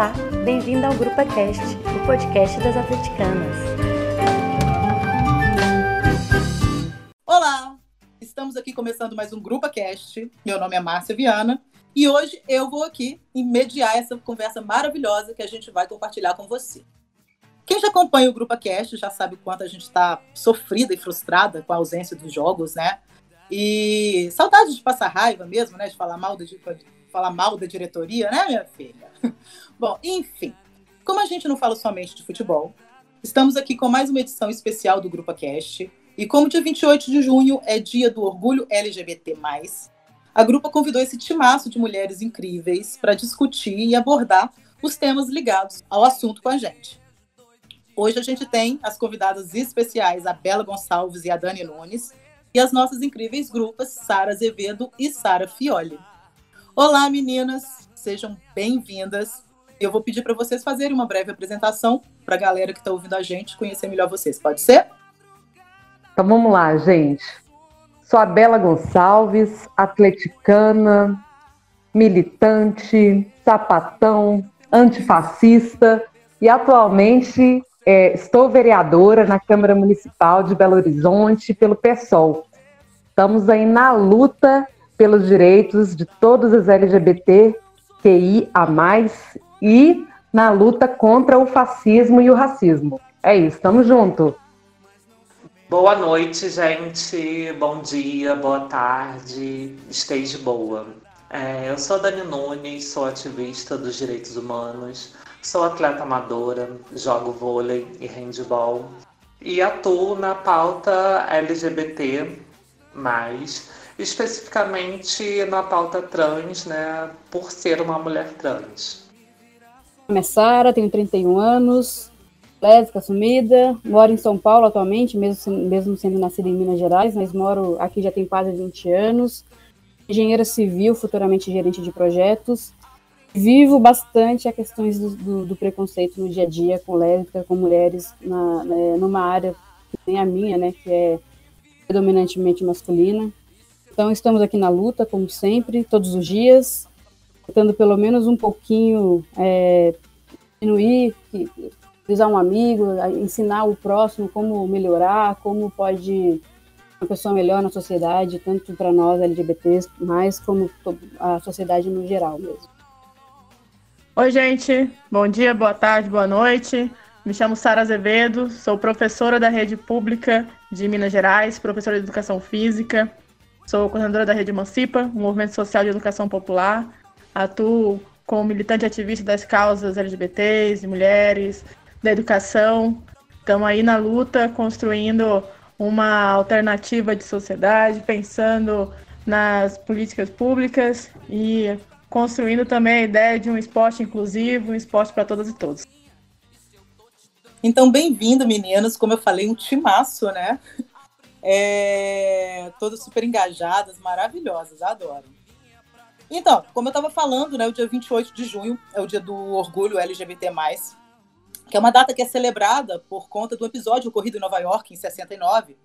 Olá, bem-vindo ao Grupo Cast, o podcast das atleticanas. Olá, estamos aqui começando mais um Grupo Cast. Meu nome é Márcia Viana e hoje eu vou aqui mediar essa conversa maravilhosa que a gente vai compartilhar com você. Quem já acompanha o Grupo Cast já sabe o quanto a gente está sofrida e frustrada com a ausência dos jogos, né? E saudade de passar raiva mesmo, né? De falar mal de falar mal da diretoria, né, minha filha? Bom, enfim, como a gente não fala somente de futebol, estamos aqui com mais uma edição especial do Grupo Cast. E como dia 28 de junho é dia do orgulho LGBT, a Grupa convidou esse timaço de mulheres incríveis para discutir e abordar os temas ligados ao assunto com a gente. Hoje a gente tem as convidadas especiais, a Bela Gonçalves e a Dani Nunes, e as nossas incríveis grupas, Sara Azevedo e Sara Fioli. Olá, meninas, sejam bem-vindas. Eu vou pedir para vocês fazerem uma breve apresentação para a galera que está ouvindo a gente conhecer melhor vocês. Pode ser? Então vamos lá, gente. Sou a Bela Gonçalves, atleticana, militante, sapatão, antifascista e atualmente é, estou vereadora na Câmara Municipal de Belo Horizonte pelo PSOL. Estamos aí na luta pelos direitos de todos os LGBT a mais e na luta contra o fascismo e o racismo. É isso, estamos junto. Boa noite, gente. Bom dia, boa tarde. Esteja boa. É, eu sou Dani Nunes, sou ativista dos direitos humanos, sou atleta amadora, jogo vôlei e handball e atuo na pauta LGBT, especificamente na pauta trans, né, por ser uma mulher trans. Meu nome é Sara, tenho 31 anos, lésbica assumida, moro em São Paulo atualmente, mesmo, mesmo sendo nascida em Minas Gerais, mas moro aqui já tem quase 20 anos. Engenheira civil, futuramente gerente de projetos. Vivo bastante a questões do, do, do preconceito no dia a dia com lésbicas, com mulheres, na, né, numa área que nem a minha, né, que é predominantemente masculina. Então, estamos aqui na luta, como sempre, todos os dias, tentando pelo menos um pouquinho é, diminuir, usar um amigo, ensinar o próximo como melhorar, como pode uma pessoa melhor na sociedade, tanto para nós LGBTs, mas como a sociedade no geral mesmo. Oi, gente. Bom dia, boa tarde, boa noite. Me chamo Sara Azevedo, sou professora da rede pública de Minas Gerais, professora de educação física, Sou coordenadora da Rede Emancipa, um movimento social de educação popular. Atuo como militante ativista das causas LGBTs, de mulheres, da educação. Estamos aí na luta, construindo uma alternativa de sociedade, pensando nas políticas públicas e construindo também a ideia de um esporte inclusivo, um esporte para todas e todos. Então, bem-vindo, meninas. Como eu falei, um timaço, né? É, todas super engajadas, maravilhosas, adoro. Então, como eu estava falando, né, o dia 28 de junho é o dia do orgulho LGBT+, que é uma data que é celebrada por conta do episódio ocorrido em Nova York, em 69,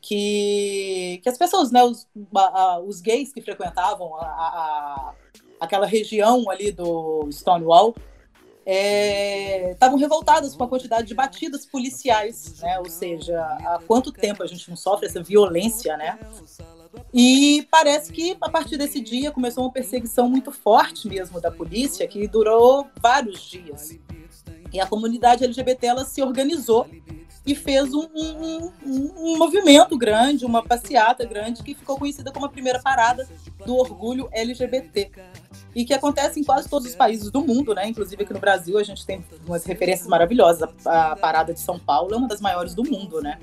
que, que as pessoas, né, os, a, os gays que frequentavam a, a, aquela região ali do Stonewall, estavam é, revoltadas com a quantidade de batidas policiais, né? Ou seja, há quanto tempo a gente não sofre essa violência, né? E parece que a partir desse dia começou uma perseguição muito forte mesmo da polícia, que durou vários dias. E a comunidade LGBT ela se organizou e fez um, um, um, um, movimento grande, uma passeata grande, que ficou conhecida como a primeira parada do orgulho LGBT. E que acontece em quase todos os países do mundo, né? Inclusive aqui no Brasil a gente tem umas referências maravilhosas. A, parada de São Paulo é uma das maiores do mundo, né?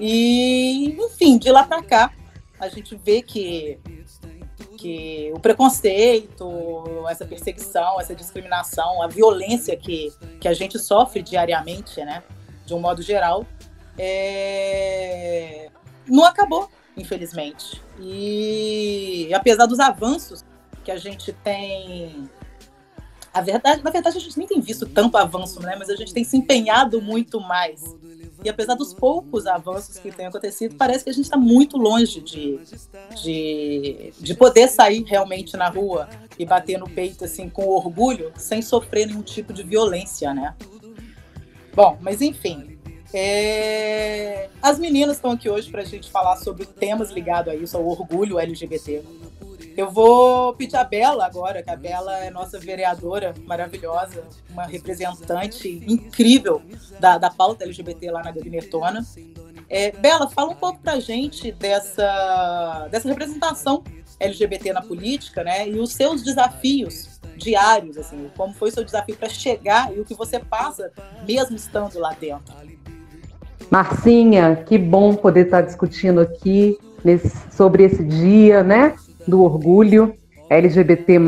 E, enfim, de lá para cá, a gente vê que que o preconceito, essa perseguição, essa discriminação, a violência que, que a gente sofre diariamente, né? de um modo geral, é... não acabou, infelizmente. E apesar dos avanços que a gente tem. A verdade, na verdade, a gente nem tem visto tanto avanço, né? Mas a gente tem se empenhado muito mais E apesar dos poucos avanços que têm acontecido, parece que a gente está muito longe de, de, de poder sair realmente na rua e bater no peito assim com orgulho, sem sofrer nenhum tipo de violência, né? Bom, mas enfim. É... As meninas estão aqui hoje para a gente falar sobre temas ligados a isso, ao orgulho LGBT. Eu vou pedir a Bela agora, que a Bela é nossa vereadora maravilhosa, uma representante incrível da, da pauta LGBT lá na Gabinetona. É, Bela, fala um pouco pra gente dessa, dessa representação LGBT na política, né? E os seus desafios diários, assim, como foi o seu desafio para chegar e o que você passa mesmo estando lá dentro. Marcinha, que bom poder estar discutindo aqui nesse, sobre esse dia, né? Do orgulho LGBT+,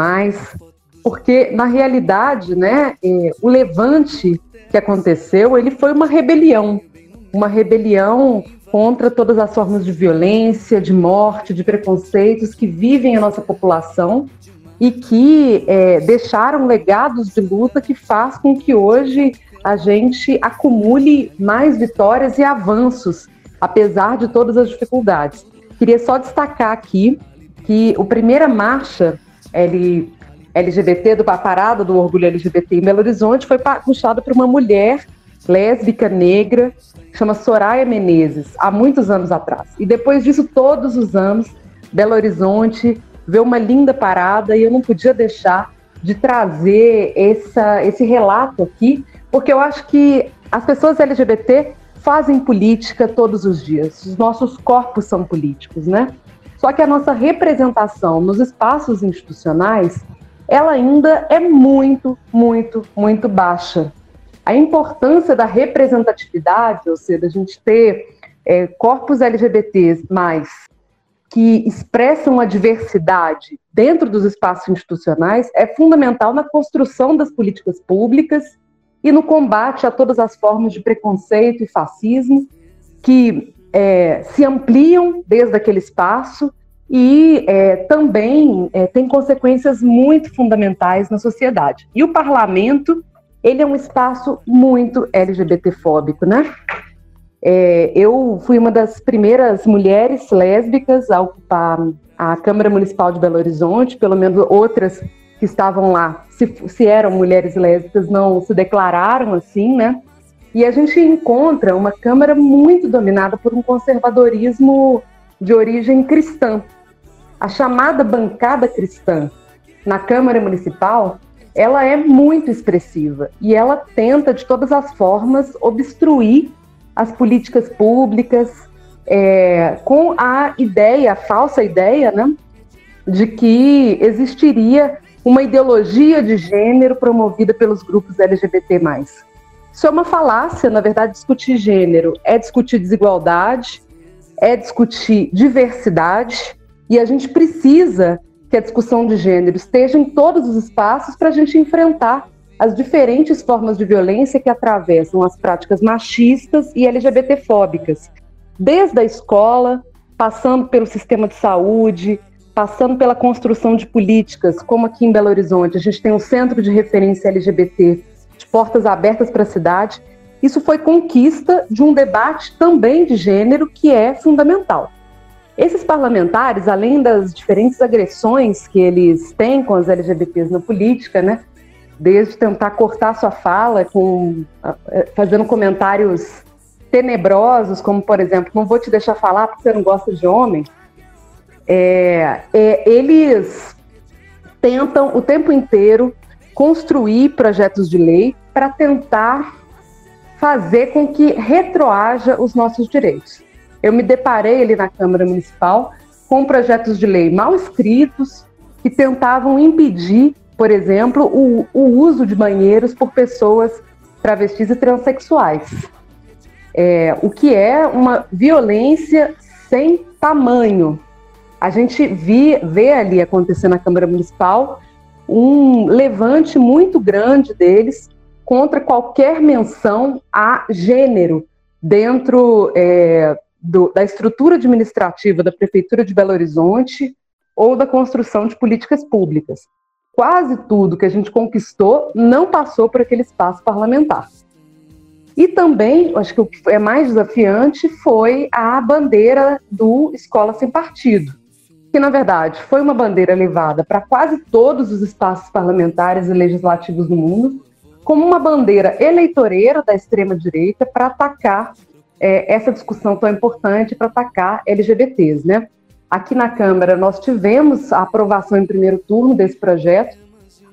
porque na realidade, né, é, o levante que aconteceu, ele foi uma rebelião, uma rebelião contra todas as formas de violência, de morte, de preconceitos que vivem a nossa população e que é, deixaram legados de luta que faz com que hoje a gente acumule mais vitórias e avanços, apesar de todas as dificuldades. Queria só destacar aqui que o primeira marcha LGBT do parada do orgulho LGBT em Belo Horizonte foi puxada por uma mulher lésbica negra chama Soraya Menezes há muitos anos atrás. E depois disso todos os anos Belo Horizonte vê uma linda parada e eu não podia deixar de trazer essa, esse relato aqui, porque eu acho que as pessoas LGBT fazem política todos os dias. Os nossos corpos são políticos, né? Só que a nossa representação nos espaços institucionais, ela ainda é muito, muito, muito baixa. A importância da representatividade, ou seja, a gente ter é, corpos LGBTs mais que expressam a diversidade dentro dos espaços institucionais é fundamental na construção das políticas públicas e no combate a todas as formas de preconceito e fascismo que é, se ampliam desde aquele espaço e é, também é, tem consequências muito fundamentais na sociedade. E o parlamento, ele é um espaço muito LGBTfóbico, né? É, eu fui uma das primeiras mulheres lésbicas a ocupar a Câmara Municipal de Belo Horizonte, pelo menos outras que estavam lá, se, se eram mulheres lésbicas, não se declararam assim, né? E a gente encontra uma Câmara muito dominada por um conservadorismo de origem cristã. A chamada bancada cristã na Câmara Municipal, ela é muito expressiva e ela tenta, de todas as formas, obstruir as políticas públicas é, com a ideia, a falsa ideia, né, de que existiria uma ideologia de gênero promovida pelos grupos LGBT+. Isso é uma falácia, na verdade, discutir gênero é discutir desigualdade, é discutir diversidade, e a gente precisa que a discussão de gênero esteja em todos os espaços para a gente enfrentar as diferentes formas de violência que atravessam as práticas machistas e LGBTfóbicas, desde a escola, passando pelo sistema de saúde, passando pela construção de políticas, como aqui em Belo Horizonte, a gente tem um centro de referência LGBT de portas abertas para a cidade. Isso foi conquista de um debate também de gênero que é fundamental. Esses parlamentares, além das diferentes agressões que eles têm com as LGBTs na política, né, desde tentar cortar sua fala com eh, fazendo comentários tenebrosos, como por exemplo, não vou te deixar falar porque você não gosta de homem, é, é, eles tentam o tempo inteiro construir projetos de lei para tentar fazer com que retroaja os nossos direitos. Eu me deparei ali na Câmara Municipal com projetos de lei mal escritos que tentavam impedir, por exemplo, o, o uso de banheiros por pessoas travestis e transexuais. É, o que é uma violência sem tamanho. A gente vi, vê ali acontecer na Câmara Municipal um levante muito grande deles contra qualquer menção a gênero dentro é, do, da estrutura administrativa da Prefeitura de Belo Horizonte ou da construção de políticas públicas. Quase tudo que a gente conquistou não passou por aquele espaço parlamentar. E também, acho que o que é mais desafiante foi a bandeira do Escola Sem Partido, que na verdade foi uma bandeira levada para quase todos os espaços parlamentares e legislativos do mundo, como uma bandeira eleitoreira da extrema-direita para atacar é, essa discussão tão importante, para atacar LGBTs. Né? Aqui na Câmara nós tivemos a aprovação em primeiro turno desse projeto,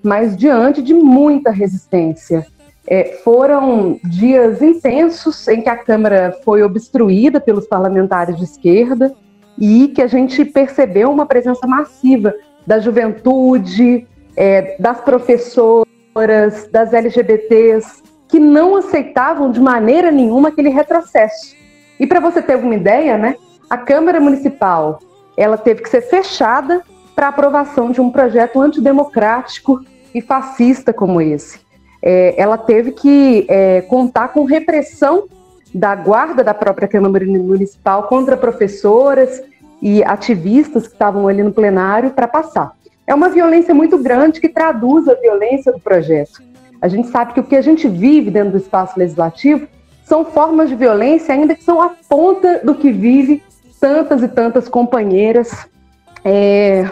mas diante de muita resistência é, foram dias intensos em que a Câmara foi obstruída pelos parlamentares de esquerda e que a gente percebeu uma presença massiva da juventude, é, das professoras, das LGBTs, que não aceitavam de maneira nenhuma aquele retrocesso. E para você ter alguma ideia, né, a Câmara Municipal ela teve que ser fechada para aprovação de um projeto antidemocrático e fascista como esse é, ela teve que é, contar com repressão da guarda da própria Câmara Municipal contra professoras e ativistas que estavam ali no plenário para passar. É uma violência muito grande que traduz a violência do projeto. A gente sabe que o que a gente vive dentro do espaço legislativo são formas de violência, ainda que são a ponta do que vive tantas e tantas companheiras é,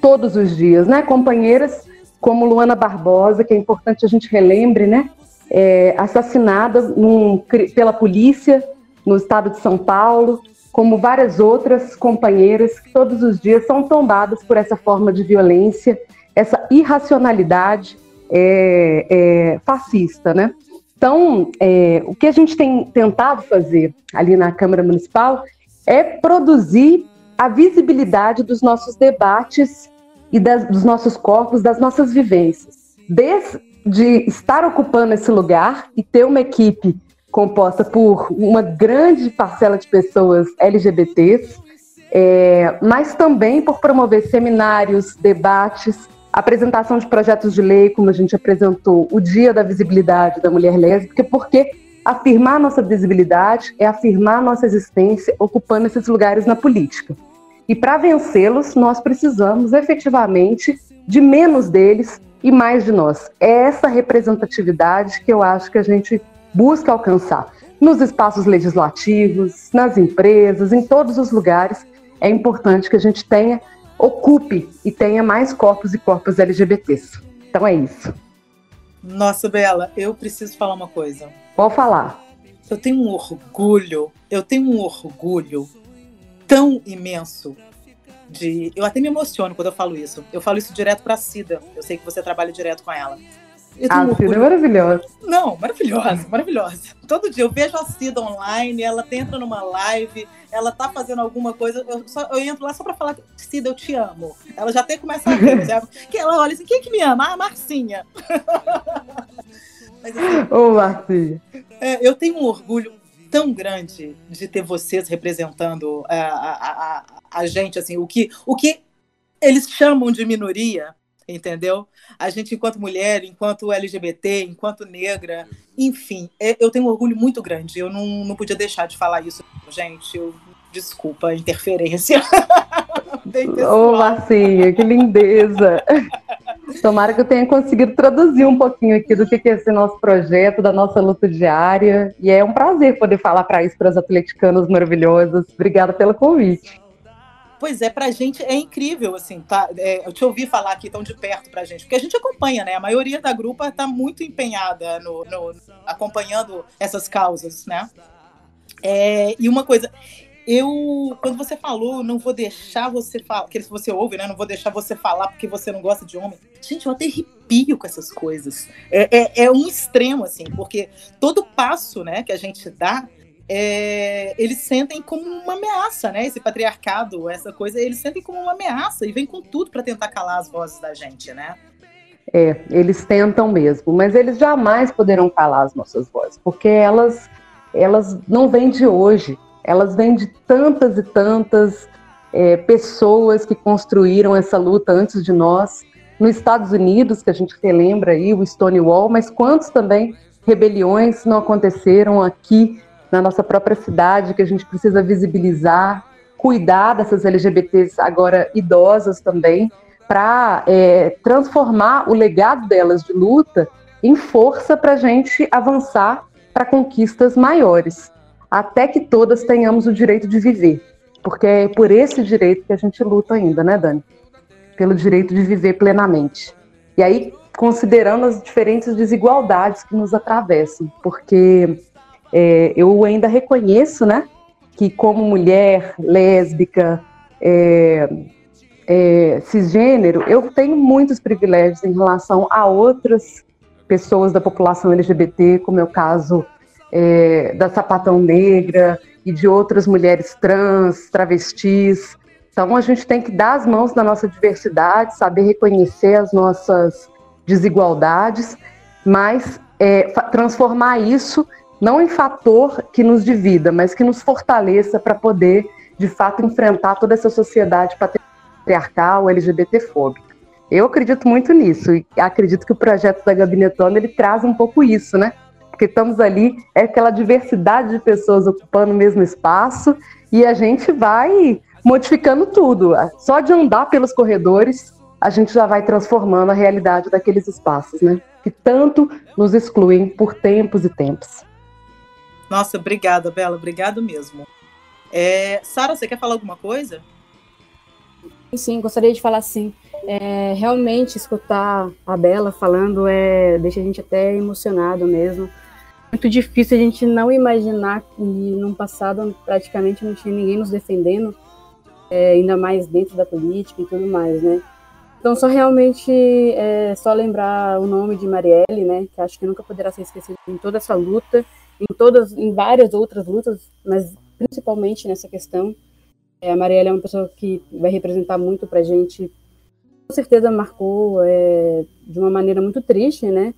todos os dias, né? Companheiras como Luana Barbosa, que é importante a gente relembre, né? É, assassinada num, pela polícia no estado de São Paulo, como várias outras companheiras que todos os dias são tombadas por essa forma de violência, essa irracionalidade é, é, fascista, né? Então, é, o que a gente tem tentado fazer ali na Câmara Municipal é produzir a visibilidade dos nossos debates e das, dos nossos corpos, das nossas vivências. Desde de estar ocupando esse lugar e ter uma equipe composta por uma grande parcela de pessoas LGBTs, é, mas também por promover seminários, debates, apresentação de projetos de lei, como a gente apresentou o Dia da Visibilidade da Mulher Lésbica, porque afirmar nossa visibilidade é afirmar nossa existência ocupando esses lugares na política. E para vencê-los, nós precisamos efetivamente de menos deles e mais de nós. É essa representatividade que eu acho que a gente busca alcançar nos espaços legislativos, nas empresas, em todos os lugares. É importante que a gente tenha, ocupe e tenha mais corpos e corpos LGBTs. Então é isso. Nossa, Bela, eu preciso falar uma coisa. Pode falar. Eu tenho um orgulho, eu tenho um orgulho tão imenso de. Eu até me emociono quando eu falo isso. Eu falo isso direto pra Cida. Eu sei que você trabalha direto com ela. A um Cida é maravilhosa. Não, maravilhosa, maravilhosa. Todo dia eu vejo a Cida online, ela entra numa live, ela tá fazendo alguma coisa, eu, só, eu entro lá só pra falar, Cida, eu te amo. Ela já até começa a rir, que ela olha assim, quem que me ama? Ah, a Marcinha. Mas, assim, Ô, Marcinha. É, eu tenho um orgulho tão grande de ter vocês representando a, a, a, a gente, assim, o que, o que eles chamam de minoria, entendeu? A gente, enquanto mulher, enquanto LGBT, enquanto negra, enfim, é, eu tenho um orgulho muito grande. Eu não, não podia deixar de falar isso, gente. Eu, desculpa a interferência. Ô, Marcinha, que lindeza! Tomara que eu tenha conseguido traduzir um pouquinho aqui do que é esse nosso projeto, da nossa luta diária. E é um prazer poder falar para isso, para as atleticanas maravilhosas. Obrigada pelo convite. Pois é, pra gente é incrível, assim, tá? É, eu te ouvi falar aqui tão de perto pra gente, porque a gente acompanha, né? A maioria da grupa tá muito empenhada no, no acompanhando essas causas, né? É, e uma coisa, eu, quando você falou, não vou deixar você falar, que você ouve, né? Não vou deixar você falar porque você não gosta de homem. Gente, eu até arrepio com essas coisas. É, é, é um extremo, assim, porque todo passo, né, que a gente dá, é, eles sentem como uma ameaça, né? Esse patriarcado, essa coisa, eles sentem como uma ameaça e vem com tudo para tentar calar as vozes da gente, né? É, eles tentam mesmo, mas eles jamais poderão calar as nossas vozes, porque elas, elas não vêm de hoje elas vêm de tantas e tantas é, pessoas que construíram essa luta antes de nós. Nos Estados Unidos, que a gente relembra aí, o Stonewall, mas quantos também rebeliões não aconteceram aqui na nossa própria cidade, que a gente precisa visibilizar, cuidar dessas LGBTs agora idosas também, para é, transformar o legado delas de luta em força para a gente avançar para conquistas maiores, até que todas tenhamos o direito de viver, porque é por esse direito que a gente luta ainda, né, Dani? Pelo direito de viver plenamente. E aí, considerando as diferentes desigualdades que nos atravessam, porque é, eu ainda reconheço, né, que como mulher lésbica, é, é, cisgênero, eu tenho muitos privilégios em relação a outras pessoas da população LGBT, como é o caso é, da Sapatão Negra e de outras mulheres trans, travestis. Então a gente tem que dar as mãos na nossa diversidade, saber reconhecer as nossas desigualdades, mas é, transformar isso não em fator que nos divida, mas que nos fortaleça para poder, de fato, enfrentar toda essa sociedade patriarcal, LGBTfóbica. Eu acredito muito nisso e acredito que o projeto da Gabinetona ele traz um pouco isso, né? Porque estamos ali, é aquela diversidade de pessoas ocupando o mesmo espaço e a gente vai modificando tudo. Só de andar pelos corredores, a gente já vai transformando a realidade daqueles espaços, né? Que tanto nos excluem por tempos e tempos. Nossa, obrigada, Bela, obrigado mesmo. É, Sara, você quer falar alguma coisa? Sim, gostaria de falar sim. É, realmente escutar a Bela falando é deixa a gente até emocionado mesmo. Muito difícil a gente não imaginar que num passado praticamente não tinha ninguém nos defendendo, é, ainda mais dentro da política e tudo mais, né? Então só realmente é, só lembrar o nome de Marielle, né? Que acho que nunca poderá ser esquecido em toda essa luta, em todas, em várias outras lutas, mas principalmente nessa questão é, a Marielle é uma pessoa que vai representar muito para a gente. Com certeza marcou é, de uma maneira muito triste, né?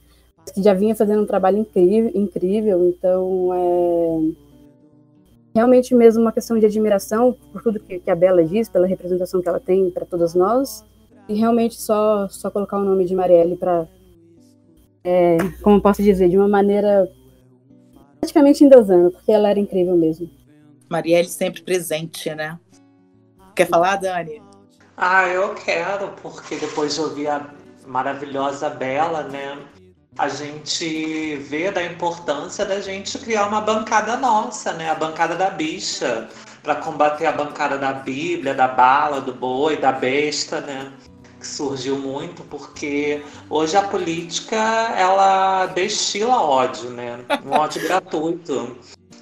Que já vinha fazendo um trabalho incrível, incrível então é realmente mesmo uma questão de admiração por tudo que, que a Bela diz, pela representação que ela tem para todas nós, e realmente só só colocar o nome de Marielle para, é, como posso dizer, de uma maneira praticamente endeusando, porque ela era incrível mesmo. Marielle sempre presente, né? Quer falar, Dani? Ah, eu quero, porque depois de ouvir a maravilhosa Bela, né? A gente vê da importância da gente criar uma bancada nossa, né? A bancada da bicha, para combater a bancada da Bíblia, da bala, do boi, da besta, né? Que surgiu muito porque hoje a política ela destila ódio, né? Um ódio gratuito.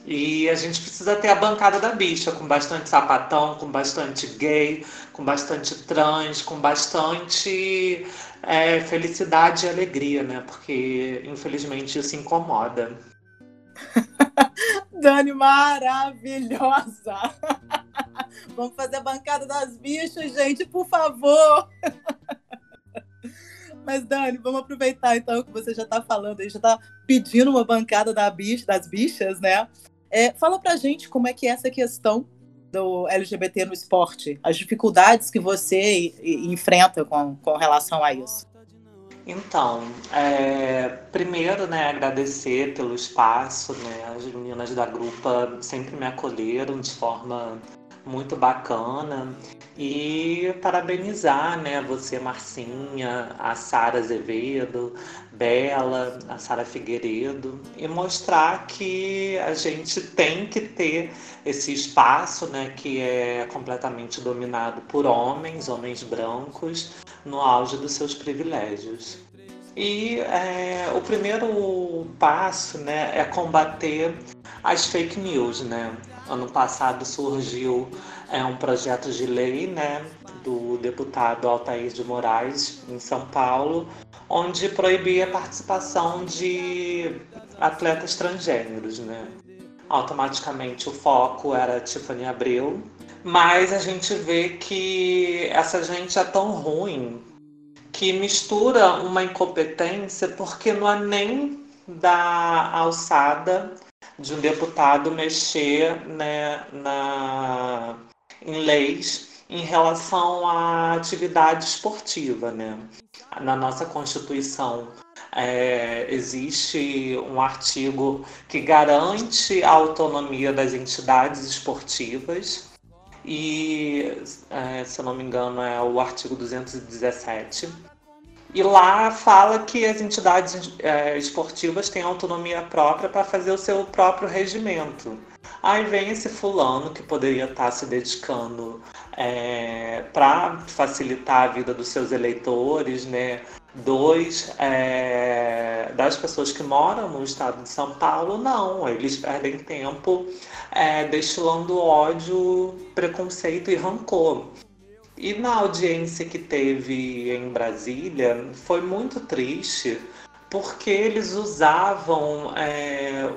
E a gente precisa ter a bancada da bicha, com bastante sapatão, com bastante gay, com bastante trans, com bastante é, felicidade e alegria, né? Porque infelizmente isso incomoda. Dani, maravilhosa! Vamos fazer a bancada das bichas, gente, por favor! Mas, Dani, vamos aproveitar então que você já está falando, já está pedindo uma bancada da bicha, das bichas, né? É, fala pra gente como é que é essa questão do LGBT no esporte, as dificuldades que você enfrenta com, com relação a isso. Então, é, primeiro, né, agradecer pelo espaço, né, as meninas da grupa sempre me acolheram de forma muito bacana e parabenizar, né, você Marcinha, a Sara Azevedo, Bela, a Sara Figueiredo e mostrar que a gente tem que ter esse espaço, né, que é completamente dominado por homens, homens brancos, no auge dos seus privilégios. E é, o primeiro passo, né, é combater as fake news, né? Ano passado surgiu é, um projeto de lei né, do deputado Altair de Moraes, em São Paulo, onde proibia a participação de atletas transgêneros. Né? Automaticamente o foco era Tiffany Abreu, mas a gente vê que essa gente é tão ruim que mistura uma incompetência porque não é nem da alçada de um deputado mexer né, na, em leis em relação à atividade esportiva. Né? Na nossa Constituição é, existe um artigo que garante a autonomia das entidades esportivas e, é, se eu não me engano, é o artigo 217 E lá fala que as entidades é, esportivas têm autonomia própria para fazer o seu próprio regimento. Aí vem esse fulano que poderia estar se dedicando é, para facilitar a vida dos seus eleitores, né? Dois, é, das pessoas que moram no estado de São Paulo, não. Eles perdem tempo é, destilando ódio, preconceito e rancor. E na audiência que teve em Brasília, foi muito triste, porque eles usavam é,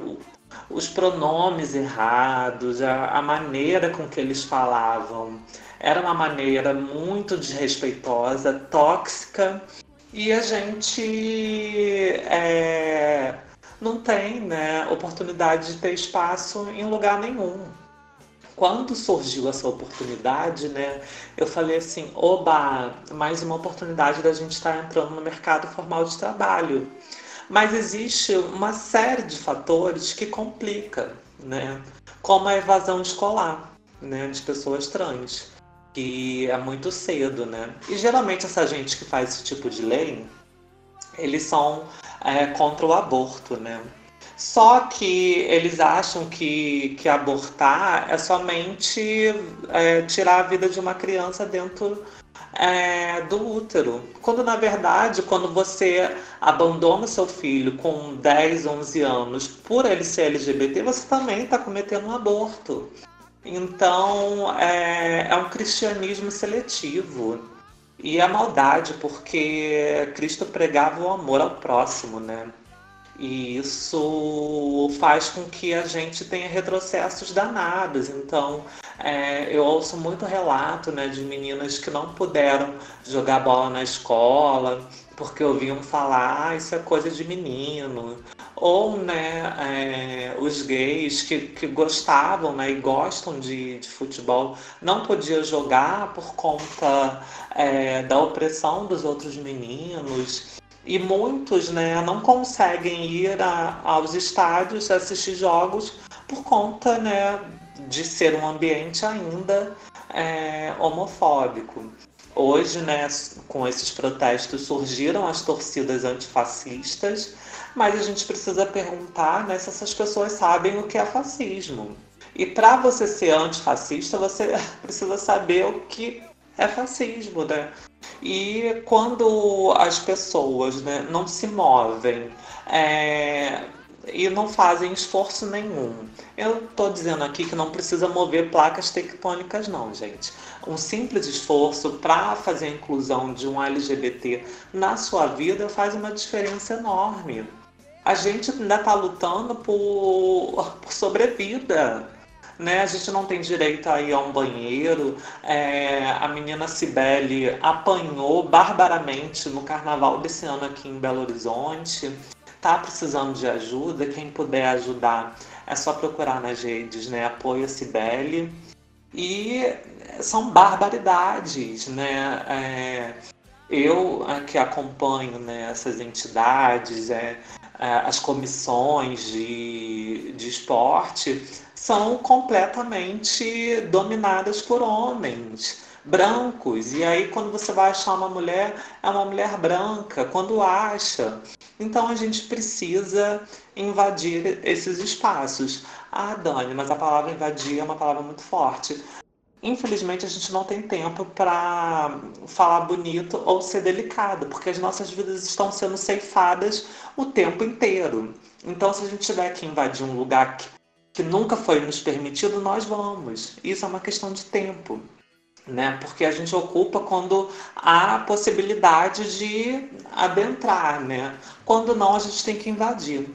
os pronomes errados, a, a, maneira com que eles falavam. Era uma maneira muito desrespeitosa, tóxica, e a gente é, não tem né, oportunidade de ter espaço em lugar nenhum. Quando surgiu essa oportunidade, né, eu falei assim: oba, mais uma oportunidade da gente estar entrando no mercado formal de trabalho. Mas existe uma série de fatores que complica, né? Como a evasão escolar, né, de pessoas trans, que é muito cedo, né? E geralmente essa gente que faz esse tipo de lei, eles são é, contra o aborto, né? Só que eles acham que, que abortar é somente é, tirar a vida de uma criança dentro é, do útero. Quando na verdade, quando você abandona seu filho com 10, 11 anos por ele ser LGBT, você também está cometendo um aborto. Então é, é um cristianismo seletivo. E é maldade, porque Cristo pregava o amor ao próximo, né? E isso faz com que a gente tenha retrocessos danados. Então, é, eu ouço muito relato né, de meninas que não puderam jogar bola na escola porque ouviam falar, ah, isso é coisa de menino. Ou né, é, os gays que, que gostavam né, e gostam de, de futebol não podiam jogar por conta é, da opressão dos outros meninos. E muitos né, não conseguem ir a, aos estádios assistir jogos por conta né, de ser um ambiente ainda é, homofóbico. Hoje, né, com esses protestos, surgiram as torcidas antifascistas, mas a gente precisa perguntar né, se essas pessoas sabem o que é fascismo. E para você ser antifascista, você precisa saber o que é fascismo, né? E quando as pessoas né, não se movem é, e não fazem esforço nenhum, eu estou dizendo aqui que não precisa mover placas tectônicas, não, gente. Um simples esforço para fazer a inclusão de um LGBT na sua vida faz uma diferença enorme. A gente ainda está lutando por, por sobrevida né? A gente não tem direito a ir a um banheiro. É, a menina Cibele apanhou barbaramente no carnaval desse ano aqui em Belo Horizonte. Tá precisando de ajuda. Quem puder ajudar é só procurar nas redes, né? Apoio Cibele. E são barbaridades, né? É, eu que acompanho né, essas entidades, é, é, as comissões de, de esporte, são completamente dominadas por homens brancos. E aí, quando você vai achar uma mulher, é uma mulher branca, quando acha. Então, a gente precisa invadir esses espaços. Ah, Dani, mas a palavra invadir é uma palavra muito forte. Infelizmente, a gente não tem tempo para falar bonito ou ser delicado, porque as nossas vidas estão sendo ceifadas o tempo inteiro. Então, se a gente tiver que invadir um lugar que que nunca foi nos permitido, nós vamos. Isso é uma questão de tempo, né? Porque a gente ocupa quando há possibilidade de adentrar, né? Quando não, a gente tem que invadir.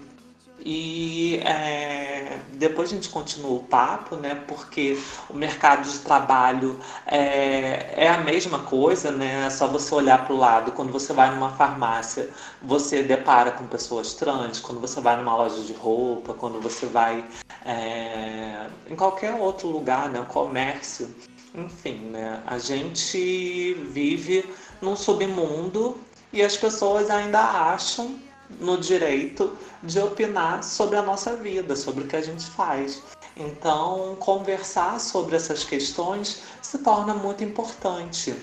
E é, depois a gente continua o papo, né? Porque o mercado de trabalho é, é a mesma coisa, né? É só você olhar para o lado. Quando você vai numa farmácia, você depara com pessoas trans. Quando você vai numa loja de roupa, quando você vai é, em qualquer outro lugar, né? Comércio. Enfim, né? A gente vive num submundo e as pessoas ainda acham no direito de opinar sobre a nossa vida, sobre o que a gente faz. Então, conversar sobre essas questões se torna muito importante.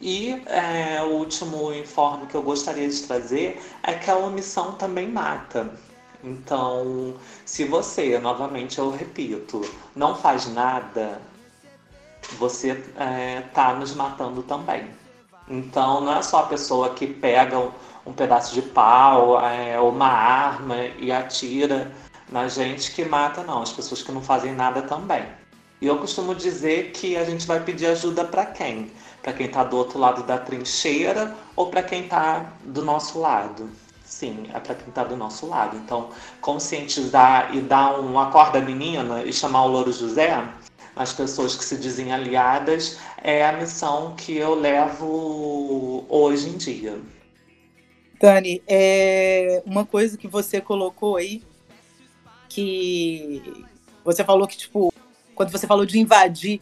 E é, o último informe que eu gostaria de trazer é que a omissão também mata. Então, se você, novamente eu repito, não faz nada, você está é, tá nos matando também. Então, não é só a pessoa que pega um, um pedaço de pau, é, uma arma e atira na gente que mata, não. As pessoas que não fazem nada também. E eu costumo dizer que a gente vai pedir ajuda para quem? Para quem está do outro lado da trincheira ou para quem está do nosso lado? Sim, é para quem está do nosso lado. Então, conscientizar e dar um acorda menina e chamar o Louro José, as pessoas que se dizem aliadas, é a missão que eu levo hoje em dia. Dani, é uma coisa que você colocou aí, que você falou que, tipo, quando você falou de invadir,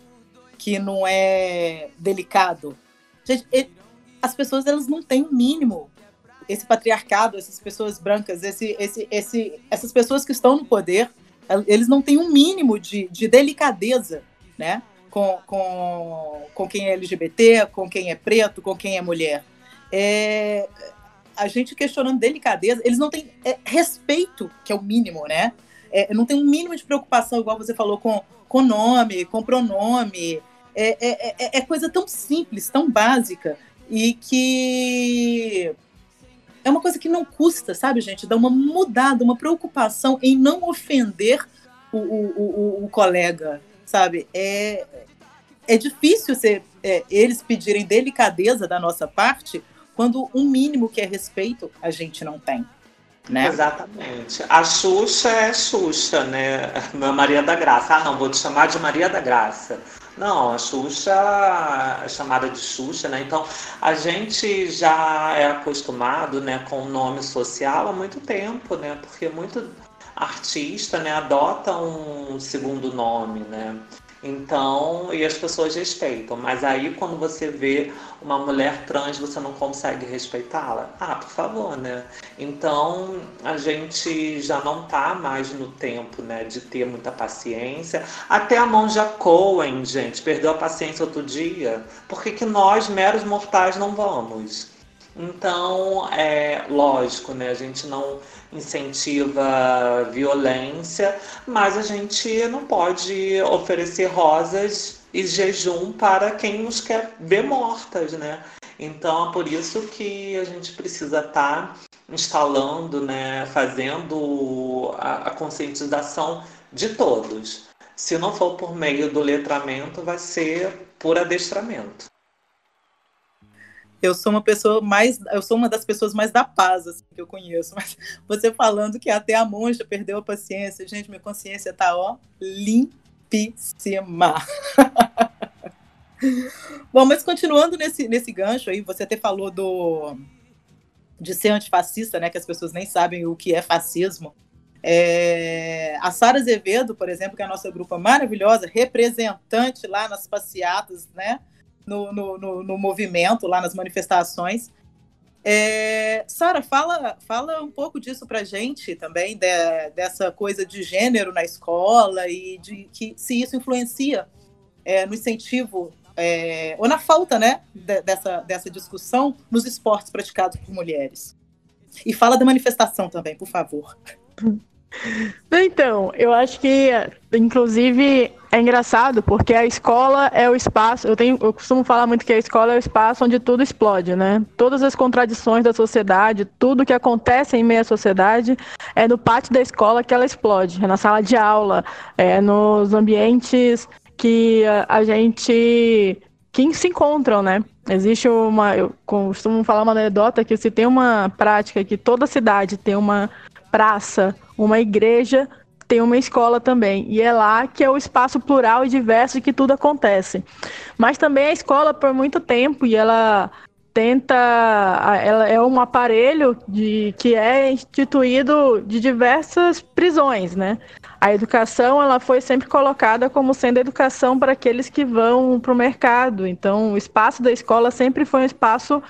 que não é delicado. Gente, as pessoas elas não têm o mínimo. Esse patriarcado, essas pessoas brancas, esse, esse, esse, essas pessoas que estão no poder, eles não têm um mínimo de, de delicadeza, né? Com, com, com quem é LGBT, com quem é preto, com quem é mulher. É, a gente questionando delicadeza, eles não têm é, respeito, que é o mínimo, né? É, não tem um mínimo de preocupação, igual você falou, com, com nome, com pronome. É, é, é, é coisa tão simples, tão básica, e que é uma coisa que não custa, sabe, gente? Dá uma mudada, uma preocupação em não ofender o, o, o, o colega, sabe? É, é difícil ser, é, eles pedirem delicadeza da nossa parte quando um mínimo que é respeito a gente não tem. Né? Exatamente. A Xuxa é Xuxa, né? Maria da Graça. Ah, não, vou te chamar de Maria da Graça. Não, a Xuxa é chamada de Xuxa, né? Então, a gente já é acostumado né, com o nome social há muito tempo, né? Porque muito artista né, adota um segundo nome, né? Então, e as pessoas respeitam. Mas aí, quando você vê uma mulher trans, você não consegue respeitá-la? Ah, por favor, né? Então, a gente já não tá mais no tempo, né, de ter muita paciência. Até a Monja Cohen, gente, perdeu a paciência outro dia. Por que, que nós, meros mortais, não vamos? Então, é lógico, né? A gente não incentiva violência, mas a gente não pode oferecer rosas e jejum para quem nos quer ver mortas, né? Então é por isso que a gente precisa estar tá instalando, né, fazendo a, a conscientização de todos. Se não for por meio do letramento, vai ser por adestramento eu sou uma pessoa mais, eu sou uma das pessoas mais da paz assim, que eu conheço. Mas você falando que até a monja perdeu a paciência, gente, minha consciência tá ó limpíssima. Bom, mas continuando nesse, nesse gancho aí, você até falou do de ser antifascista, né? Que as pessoas nem sabem o que é fascismo. É, a Sara Azevedo, por exemplo, que é a nossa grupa maravilhosa, representante lá nas passeatas, né? No, no, no, no movimento, lá nas manifestações. É, Sara, fala, fala um pouco disso para gente também, de, dessa coisa de gênero na escola e de que se isso influencia é, no incentivo é, ou na falta né, de, dessa, dessa discussão nos esportes praticados por mulheres. E fala da manifestação também, por favor. Então, eu acho que, inclusive, é engraçado porque a escola é o espaço. Eu, tenho, eu costumo falar muito que a escola é o espaço onde tudo explode, né? Todas as contradições da sociedade, tudo que acontece em meio à sociedade, é no pátio da escola que ela explode. É na sala de aula, é nos ambientes que a, gente que se encontram, né? Existe uma, eu costumo falar uma anedota que se tem uma prática que toda cidade tem uma praça, uma igreja, tem uma escola também. E é lá que é o espaço plural e diverso que tudo acontece. Mas também a escola, por muito tempo, e ela tenta. Ela é um aparelho de, que é instituído de diversas prisões, né? A educação ela foi sempre colocada como sendo educação para aqueles que vão para o mercado. Então, o espaço da escola sempre foi um espaço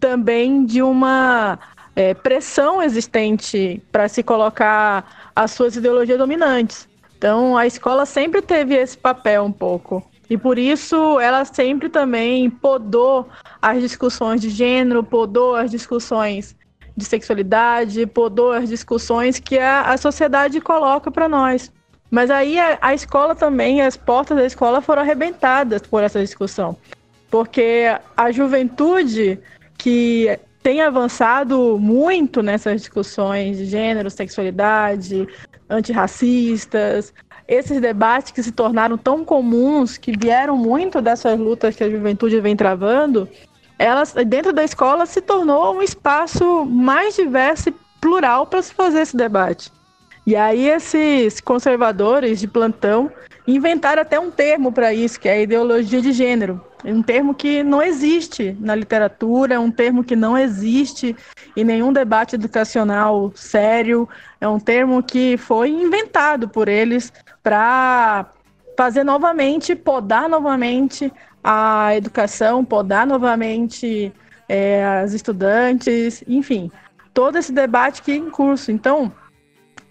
também de uma é, pressão existente para se colocar as suas ideologias dominantes. Então, a escola sempre teve esse papel um pouco. E por isso ela sempre também podou as discussões de gênero, podou as discussões de sexualidade, podou as discussões que a, a sociedade coloca para nós. Mas aí a, a, escola também, as portas da escola foram arrebentadas por essa discussão. Porque a juventude que tem avançado muito nessas discussões de gênero, sexualidade, antirracistas, esses debates que se tornaram tão comuns, que vieram muito dessas lutas que a juventude vem travando, elas dentro da escola se tornou um espaço mais diverso e plural para se fazer esse debate. E aí esses conservadores de plantão inventaram até um termo para isso, que é a ideologia de gênero. É um termo que não existe na literatura, é um termo que não existe em nenhum debate educacional sério, é um termo que foi inventado por eles para fazer novamente, podar novamente a educação, podar novamente é, as estudantes, enfim, todo esse debate que é em curso. Então,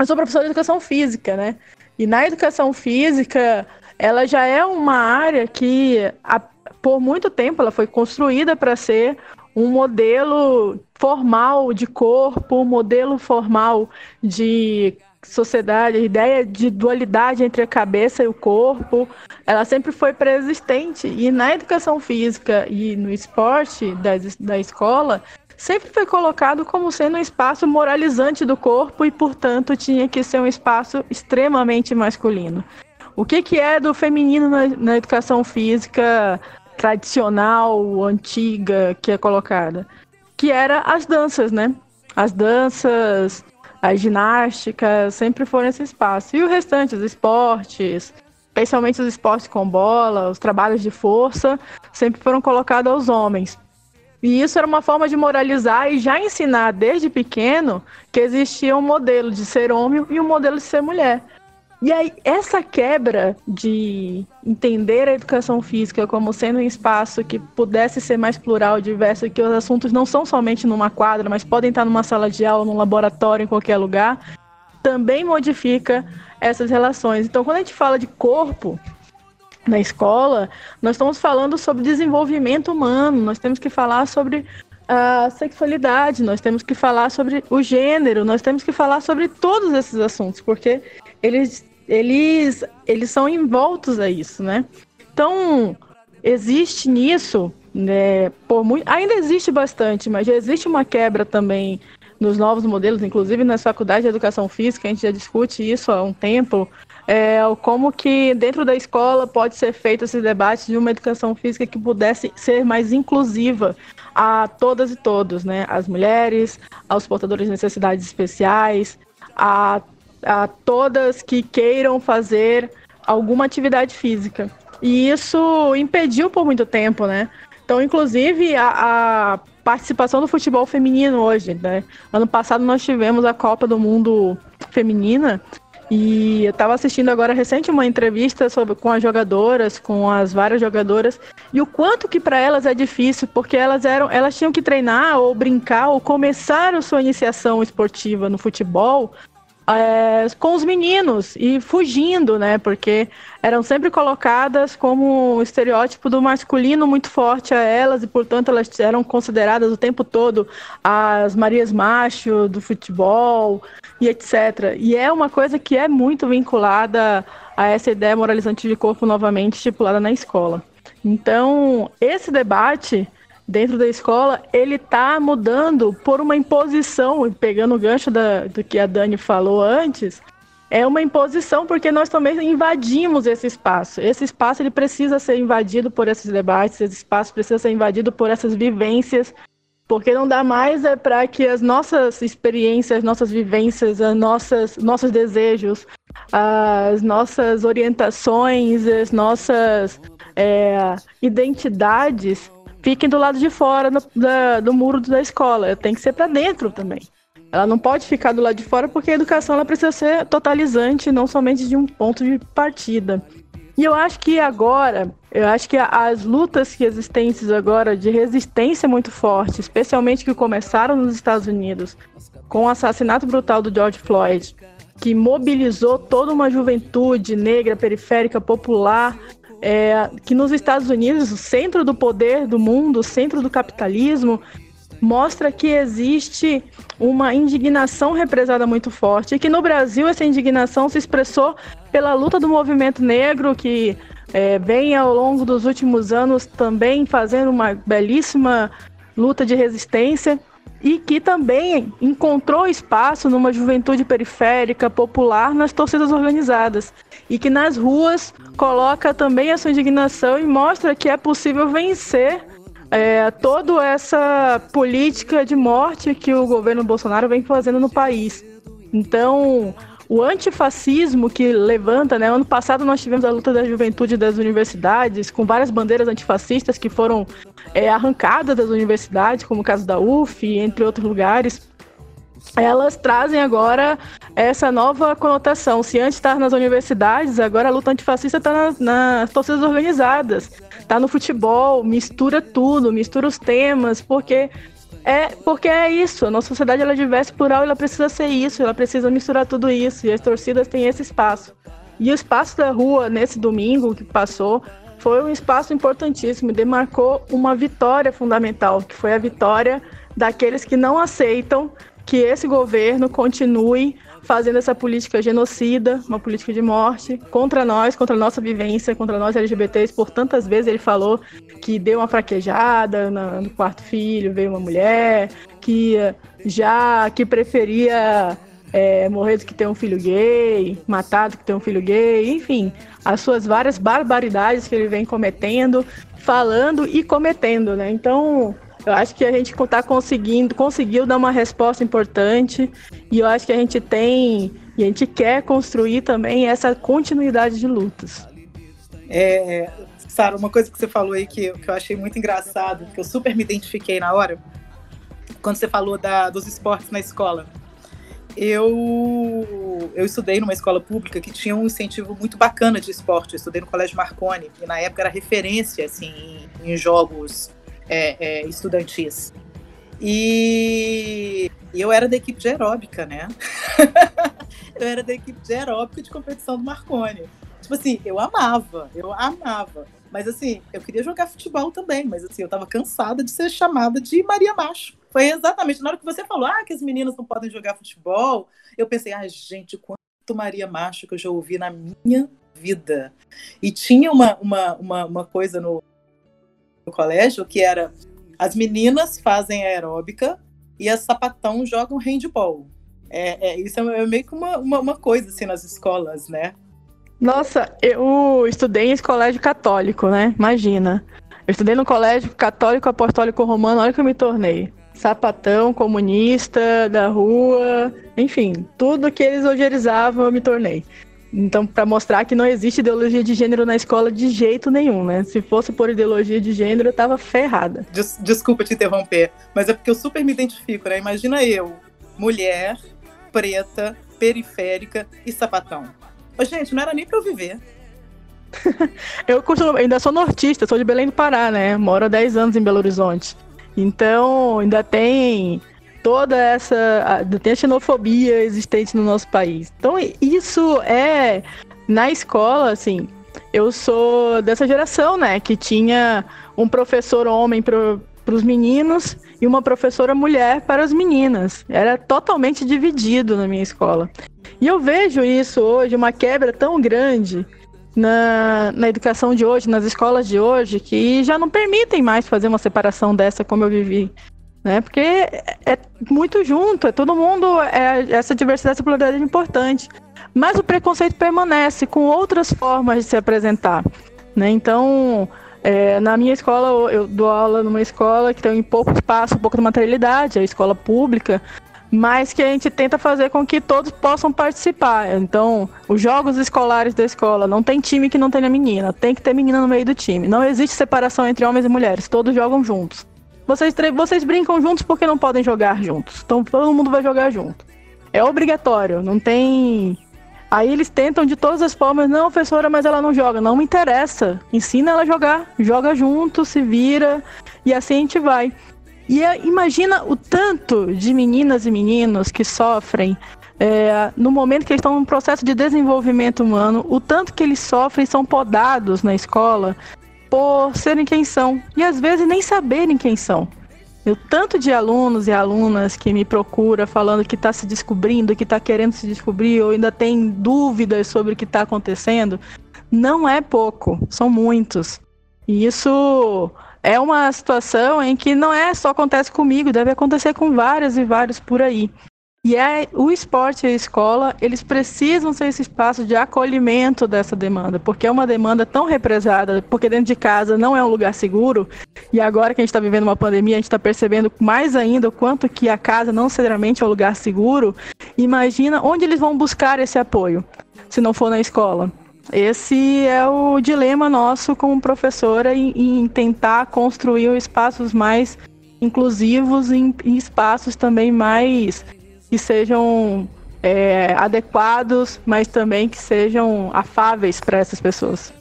eu sou professora de educação física, né? E na educação física, ela já é uma área que, a, por muito tempo, ela foi construída para ser um modelo formal de corpo, um modelo formal de sociedade, a ideia de dualidade entre a cabeça e o corpo, ela sempre foi preexistente. E na educação física e no esporte da, da escola, sempre foi colocado como sendo um espaço moralizante do corpo e, portanto, tinha que ser um espaço extremamente masculino. O que, que é do feminino na, na educação física tradicional, antiga, que é colocada? Que era as danças, né? As danças, a ginástica sempre foram esse espaço. E o restante, os esportes, especialmente os esportes com bola, os trabalhos de força, sempre foram colocados aos homens. E isso era uma forma de moralizar e já ensinar desde pequeno que existia um modelo de ser homem e um modelo de ser mulher. E aí, essa quebra de entender a educação física como sendo um espaço que pudesse ser mais plural, diverso, que os assuntos não são somente numa quadra, mas podem estar numa sala de aula, num laboratório, em qualquer lugar, também modifica essas relações. Então, quando a gente fala de corpo na escola, nós estamos falando sobre desenvolvimento humano, nós temos que falar sobre a sexualidade, nós temos que falar sobre o gênero, nós temos que falar sobre todos esses assuntos, porque eles eles, eles são envoltos a isso, né? Então, existe nisso, né, por muito, ainda existe bastante, mas já existe uma quebra também nos novos modelos, inclusive na faculdade de educação física, a gente já discute isso há um tempo, é, como que dentro da escola pode ser feito esse debate de uma educação física que pudesse ser mais inclusiva a todas e todos, né? As mulheres, aos portadores de necessidades especiais, a a todas que queiram fazer alguma atividade física. E isso impediu por muito tempo, né? Então, inclusive, a, a participação do futebol feminino hoje, né? Ano passado nós tivemos a Copa do Mundo Feminina e eu estava assistindo agora recente uma entrevista sobre, com as jogadoras, com as várias jogadoras, e o quanto que para elas é difícil, porque elas eram, elas tinham que treinar ou brincar ou começar a sua iniciação esportiva no futebol é, com os meninos e fugindo, né? Porque eram sempre colocadas como um estereótipo do masculino muito forte a elas e, portanto, elas eram consideradas o tempo todo as Marias Macho do futebol e etc. E é uma coisa que é muito vinculada a essa ideia moralizante de corpo novamente estipulada na escola. Então, esse debate dentro da escola, ele está mudando por uma imposição, pegando o gancho da, do que a Dani falou antes, é uma imposição porque nós também invadimos esse espaço. Esse espaço ele precisa ser invadido por esses debates, esse espaço precisa ser invadido por essas vivências, porque não dá mais é para que as nossas experiências, nossas vivências, as nossas nossos desejos, as nossas orientações, as nossas é, identidades fiquem do lado de fora do, da, do muro da escola. Tem que ser para dentro também. Ela não pode ficar do lado de fora porque a educação ela precisa ser totalizante, não somente de um ponto de partida. E eu acho que agora, eu acho que as lutas que existentes agora de resistência muito forte, especialmente que começaram nos Estados Unidos, com o assassinato brutal do George Floyd, que mobilizou toda uma juventude negra, periférica, popular, é, que nos Estados Unidos, o centro do poder do mundo, o centro do capitalismo, mostra que existe uma indignação represada muito forte e que no Brasil essa indignação se expressou pela luta do movimento negro que é, vem ao longo dos últimos anos também fazendo uma belíssima luta de resistência e que também encontrou espaço numa juventude periférica, popular, nas torcidas organizadas. E que nas ruas coloca também a sua indignação e mostra que é possível vencer é, toda essa política de morte que o governo Bolsonaro vem fazendo no país. Então, o antifascismo que levanta, né? Ano passado nós tivemos a luta da juventude das universidades, com várias bandeiras antifascistas que foram é, arrancadas das universidades, como o caso da UF, entre outros lugares elas trazem agora essa nova conotação. Se antes estar nas universidades, agora a luta antifascista está nas, nas torcidas organizadas, está no futebol, mistura tudo, mistura os temas, porque é porque é isso. A nossa sociedade ela é diversa, plural, ela precisa ser isso, ela precisa misturar tudo isso. E as torcidas têm esse espaço. E o espaço da rua nesse domingo que passou foi um espaço importantíssimo, demarcou uma vitória fundamental, que foi a vitória daqueles que não aceitam que esse governo continue fazendo essa política genocida, uma política de morte contra nós, contra a nossa vivência, contra nós LGBTs. Por tantas vezes ele falou que deu uma fraquejada no quarto filho, veio uma mulher, que já que preferia é, morrer do que ter um filho gay, matar do que ter um filho gay, enfim, as suas várias barbaridades que ele vem cometendo, falando e cometendo, né? Então, eu acho que a gente está conseguindo, conseguiu dar uma resposta importante e eu acho que a gente tem e a gente quer construir também essa continuidade de lutas. É, Sara, uma coisa que você falou aí que, que eu achei muito engraçado, que eu super me identifiquei na hora, quando você falou da, dos esportes na escola. Eu, eu estudei numa escola pública que tinha um incentivo muito bacana de esporte. Eu estudei no Colégio Marconi, e na época era referência assim, em, em jogos é, é, estudantis. E eu era da equipe de aeróbica, né? eu era da equipe de aeróbica de competição do Marconi. Tipo assim, eu amava, eu amava. Mas assim, eu queria jogar futebol também, mas assim, eu tava cansada de ser chamada de Maria Macho. Foi exatamente na hora que você falou, ah, que as meninas não podem jogar futebol. Eu pensei, ah, gente, quanto Maria Macho que eu já ouvi na minha vida. E tinha uma, uma, uma, uma coisa no, no colégio, que era as meninas fazem aeróbica e as sapatão jogam handball. É, é, isso é meio que uma, uma, uma, coisa assim nas escolas, né? Nossa, eu estudei em colégio católico, né? Imagina. Eu estudei no colégio católico apostólico romano, olha que eu me tornei. Sapatão, comunista, da rua, enfim, tudo que eles ojerizavam eu me tornei. Então, para mostrar que não existe ideologia de gênero na escola de jeito nenhum, né? Se fosse por ideologia de gênero, eu tava ferrada. Des desculpa te interromper, mas é porque eu super me identifico, né? Imagina eu, mulher, preta, periférica e sapatão. Ô, gente, não era nem pra eu viver. eu costumo, ainda sou nortista, sou de Belém do Pará, né? Moro há 10 anos em Belo Horizonte. Então, ainda tem toda essa. tem a xenofobia existente no nosso país. Então, isso é. Na escola, assim, eu sou dessa geração, né? Que tinha um professor homem para os meninos e uma professora mulher para as meninas. Era totalmente dividido na minha escola. E eu vejo isso hoje, uma quebra tão grande na, na educação de hoje, nas escolas de hoje, que já não permitem mais fazer uma separação dessa como eu vivi né? Porque é muito junto, é todo mundo, é, essa diversidade, essa pluralidade é importante. Mas o preconceito permanece com outras formas de se apresentar, né? Então, é, na minha escola, eu dou aula numa escola que tem pouco espaço, um pouco de materialidade, é a escola pública, mas que a gente tenta fazer com que todos possam participar. Então, os jogos escolares da escola, não tem time que não tenha menina, tem que ter menina no meio do time. Não existe separação entre homens e mulheres, todos jogam juntos. Vocês, vocês brincam juntos porque não podem jogar juntos. Então todo mundo vai jogar junto. É obrigatório, não tem. Aí eles tentam de todas as formas, não, professora, mas ela não joga. Não me interessa. Ensina ela a jogar. Joga junto, se vira. E assim a gente vai. E é, imagina o tanto de meninas e meninos que sofrem é, no momento que eles estão num processo de desenvolvimento humano, o tanto que eles sofrem são podados na escola por serem quem são e às vezes nem saberem quem são. O tanto de alunos e alunas que me procura falando que está se descobrindo, que está querendo se descobrir ou ainda tem dúvidas sobre o que está acontecendo, não é pouco, são muitos. E isso é uma situação em que não é só acontece comigo, deve acontecer com vários e vários por aí. E é, o esporte e a escola, eles precisam ser esse espaço de acolhimento dessa demanda, porque é uma demanda tão represada, porque dentro de casa não é um lugar seguro, e agora que a gente está vivendo uma pandemia, a gente está percebendo mais ainda o quanto que a casa não necessariamente é um lugar seguro. Imagina onde eles vão buscar esse apoio, se não for na escola. Esse é o dilema nosso como professora em, em tentar construir espaços mais inclusivos e espaços também mais que sejam é, adequados, mas também que sejam afáveis para essas pessoas.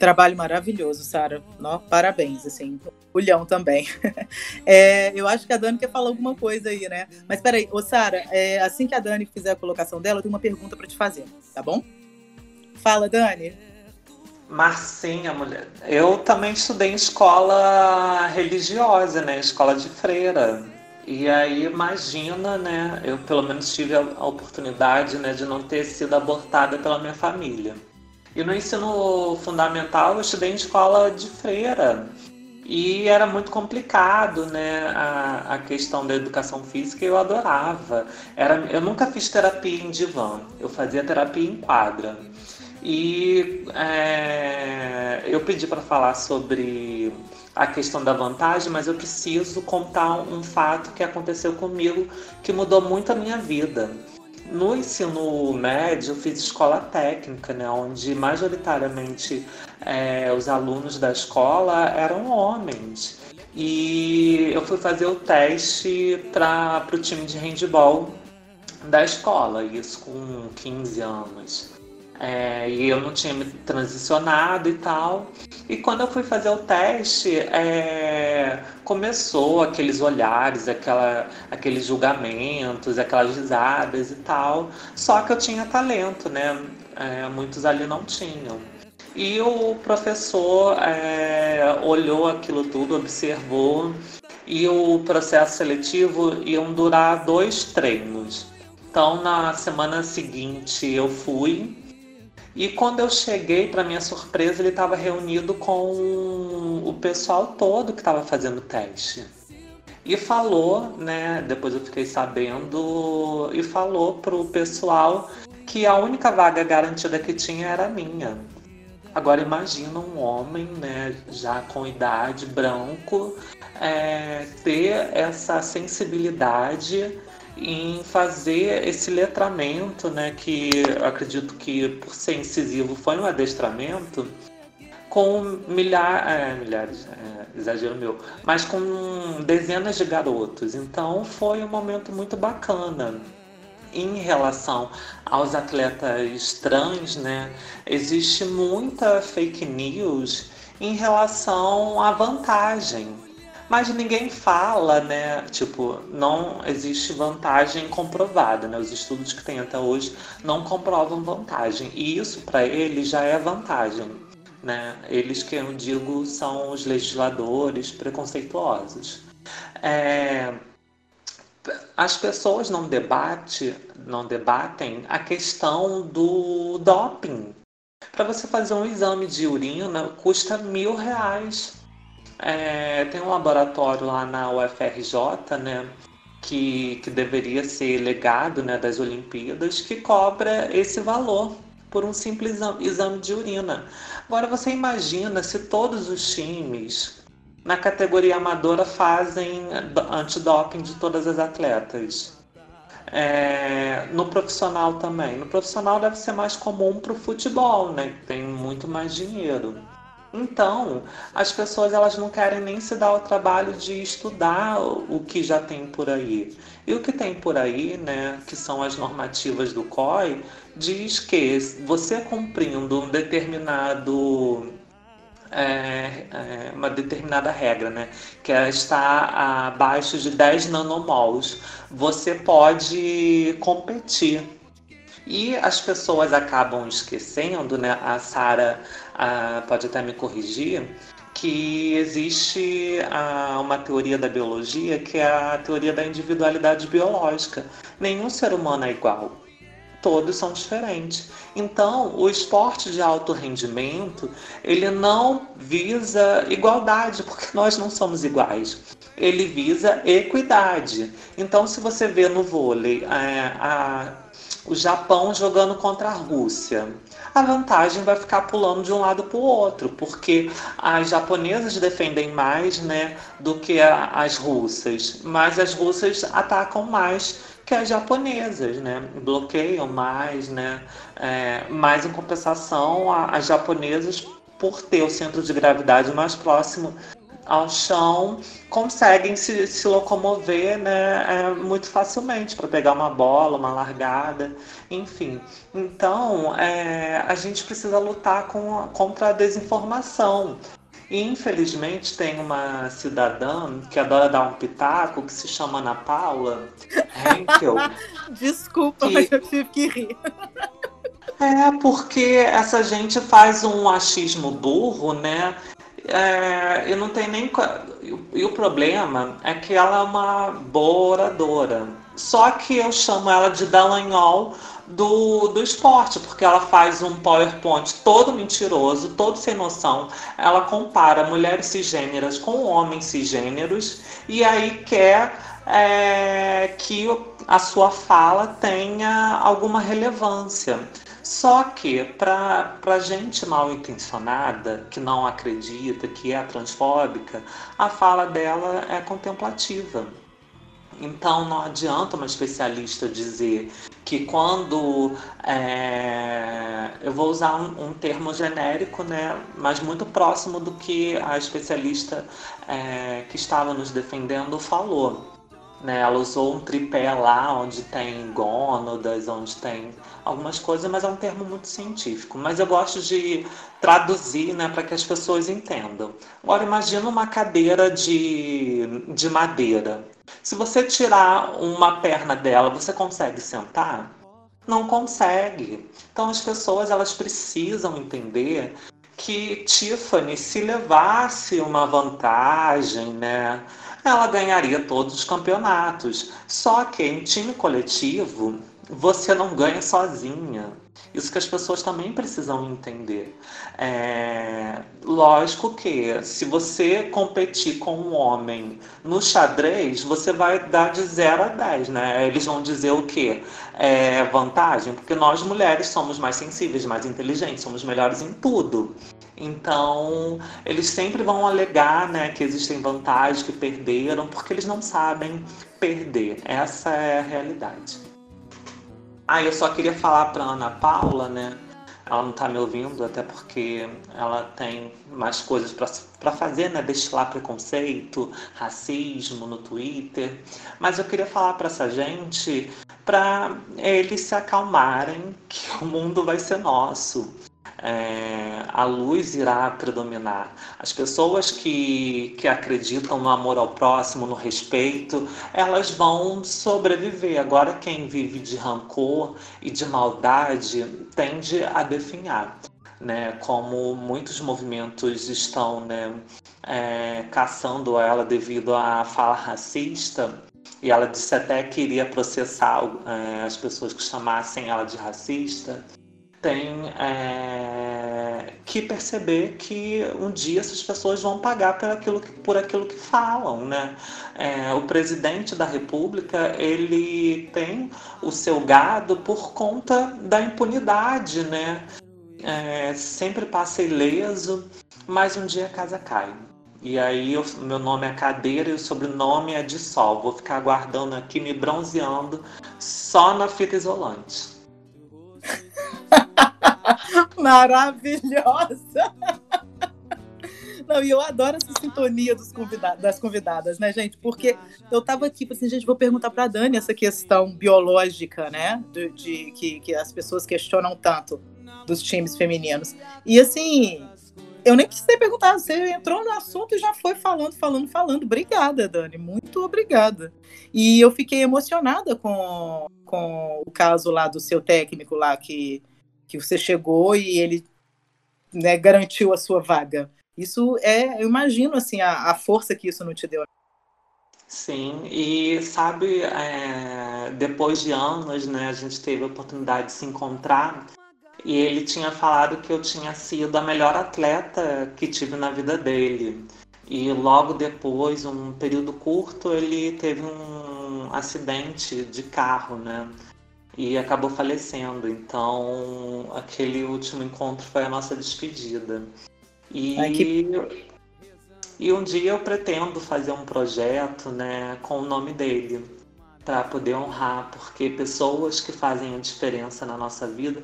Trabalho maravilhoso, Sara. Parabéns, assim. Olhão também. É, eu acho que a Dani quer falar alguma coisa aí, né? Mas peraí, ô Sara, é, assim que a Dani fizer a colocação dela, eu tenho uma pergunta para te fazer, tá bom? Fala, Dani. Marcinha, mulher. Eu também estudei em escola religiosa, né? Escola de freira. E aí imagina, né? Eu pelo menos tive a oportunidade né, de não ter sido abortada pela minha família. E no ensino fundamental eu estudei em escola de freira. E era muito complicado, né? A, a questão da educação física eu adorava. Era, eu nunca fiz terapia em divã, eu fazia terapia em quadra. E é, eu pedi para falar sobre a questão da vantagem, mas eu preciso contar um fato que aconteceu comigo que mudou muito a minha vida. No ensino médio, eu fiz escola técnica, né, onde majoritariamente é, os alunos da escola eram homens. E eu fui fazer o teste para o time de handball da escola, isso com 15 anos. É, e eu não tinha me transicionado e tal. E quando eu fui fazer o teste, é, começou aqueles olhares, aquela, aqueles julgamentos, aquelas risadas e tal. Só que eu tinha talento, né? É, muitos ali não tinham. E o professor é, olhou aquilo tudo, observou, e o processo seletivo iam durar dois treinos. Então, na semana seguinte, eu fui e quando eu cheguei, para minha surpresa, ele estava reunido com o pessoal todo que estava fazendo teste. E falou, né? Depois eu fiquei sabendo, e falou pro pessoal que a única vaga garantida que tinha era a minha. Agora imagina um homem, né, já com idade, branco, é, ter essa sensibilidade em fazer esse letramento, né, que acredito que por ser incisivo foi um adestramento com milhares, é, milhares, é, exagero meu, mas com dezenas de garotos. Então foi um momento muito bacana. Em relação aos atletas trans, né, existe muita fake news em relação à vantagem mas ninguém fala, né? Tipo, não existe vantagem comprovada, né? Os estudos que tem até hoje não comprovam vantagem. E isso para eles já é vantagem, né? Eles que eu digo são os legisladores preconceituosos. É... As pessoas não debate, não debatem a questão do doping. Para você fazer um exame de urina custa mil reais é, tem um laboratório lá na UFRJ, né? Que, que deveria ser legado né, das Olimpíadas, que cobra esse valor por um simples exame de urina. Agora você imagina se todos os times na categoria amadora fazem antidoping de todas as atletas. É, no profissional também. No profissional deve ser mais comum para o futebol, né? Que tem muito mais dinheiro. Então, as pessoas elas não querem nem se dar o trabalho de estudar o que já tem por aí. E o que tem por aí, né, que são as normativas do COI, diz que você cumprindo um determinado é, é, uma determinada regra, né? Que é estar abaixo de 10 nanomols. Você pode competir. E as pessoas acabam esquecendo, né? A Sara pode até me corrigir, que existe a, uma teoria da biologia que é a teoria da individualidade biológica. Nenhum ser humano é igual. Todos são diferentes. Então, o esporte de alto rendimento, ele não visa igualdade, porque nós não somos iguais. Ele visa equidade. Então, se você vê no vôlei é, a, o Japão jogando contra a Rússia, a vantagem vai ficar pulando de um lado para o outro, porque as japonesas defendem mais né, do que a, as russas, mas as russas atacam mais que as japonesas, né? Bloqueiam mais, né? É, mas em compensação, as japonesas, por ter o centro de gravidade mais próximo ao chão conseguem se, se locomover né, é, muito facilmente para pegar uma bola, uma largada, enfim. Então, é, a gente precisa lutar com, contra a desinformação. E, infelizmente, tem uma cidadã que adora dar um pitaco, que se chama Ana Paula Henkel. Desculpa, que... mas eu tive que rir. É, porque essa gente faz um achismo burro, né? É, e não tem nem. E o problema é que ela é uma boa oradora. Só que eu chamo ela de Dallagnol do, do esporte, porque ela faz um PowerPoint todo mentiroso, todo sem noção. Ela compara mulheres cisgêneras com homens cisgêneros e aí quer é, que a sua fala tenha alguma relevância. Só que, para gente mal intencionada, que não acredita, que é transfóbica, a fala dela é contemplativa. Então, não adianta uma especialista dizer que quando. É, eu vou usar um, um, termo genérico, né, mas muito próximo do que a especialista é, que estava nos defendendo falou. Né? Ela usou um tripé lá onde tem gônadas, onde tem algumas coisas, mas é um termo muito científico. Mas eu gosto de traduzir né, para que as pessoas entendam. Agora imagina uma cadeira de, de madeira. Se você tirar uma perna dela, você consegue sentar? Não consegue. Então as pessoas elas precisam entender que Tiffany, se levasse uma vantagem, né, ela ganharia todos os campeonatos. Só que em time coletivo, você não ganha sozinha. Isso que as pessoas também precisam entender. É... Lógico que se você competir com um homem no xadrez, você vai dar de 0 a 10, né? Eles vão dizer o quê? É vantagem? Porque nós mulheres somos mais sensíveis, mais inteligentes, somos melhores em tudo. Então, eles sempre vão alegar né, que existem vantagens, que perderam, porque eles não sabem perder. Essa é a realidade. Ah, eu só queria falar para Ana Paula, né? Ela não está me ouvindo, até porque ela tem mais coisas para fazer, né? Destilar preconceito, racismo no Twitter. Mas eu queria falar para essa gente para eles se acalmarem que o mundo vai ser nosso é, a luz irá predominar. As pessoas que, que acreditam no amor ao próximo, no respeito, elas vão sobreviver. Agora, quem vive de rancor e de maldade tende a definhar. Né, como muitos movimentos estão né, é, caçando ela devido à fala racista, e ela disse até que iria processar é, as pessoas que chamassem ela de racista tem é, que perceber que um dia essas pessoas vão pagar por aquilo que, por aquilo que falam, né? É, o presidente da República ele tem o seu gado por conta da impunidade, né? É, sempre passa ileso, mas um dia a casa cai. E aí o meu nome é Cadeira e o sobrenome é de Sol. Vou ficar aguardando aqui, me bronzeando só na fita isolante. Maravilhosa! Não, e eu adoro essa sintonia dos convidados, das convidadas, né, gente? Porque eu tava aqui, assim, gente, vou perguntar pra Dani essa questão biológica, né? De, de que, que as pessoas questionam tanto dos times femininos. E assim, eu nem precisei perguntar, você entrou no assunto e já foi falando, falando, falando. Obrigada, Dani, muito obrigada. E eu fiquei emocionada com, com o caso lá do seu técnico lá, que, que você chegou e ele né, garantiu a sua vaga. Isso é, eu imagino, assim, a, a força que isso não te deu. Sim, e sabe, é, depois de anos, né, a gente teve a oportunidade de se encontrar e ele tinha falado que eu tinha sido a melhor atleta que tive na vida dele. E logo depois, um período curto, ele teve um acidente de carro, né? E acabou falecendo. Então, aquele último encontro foi a nossa despedida. E, Ai, que... e um dia eu pretendo fazer um projeto, né, com o nome dele, para poder honrar, porque pessoas que fazem a diferença na nossa vida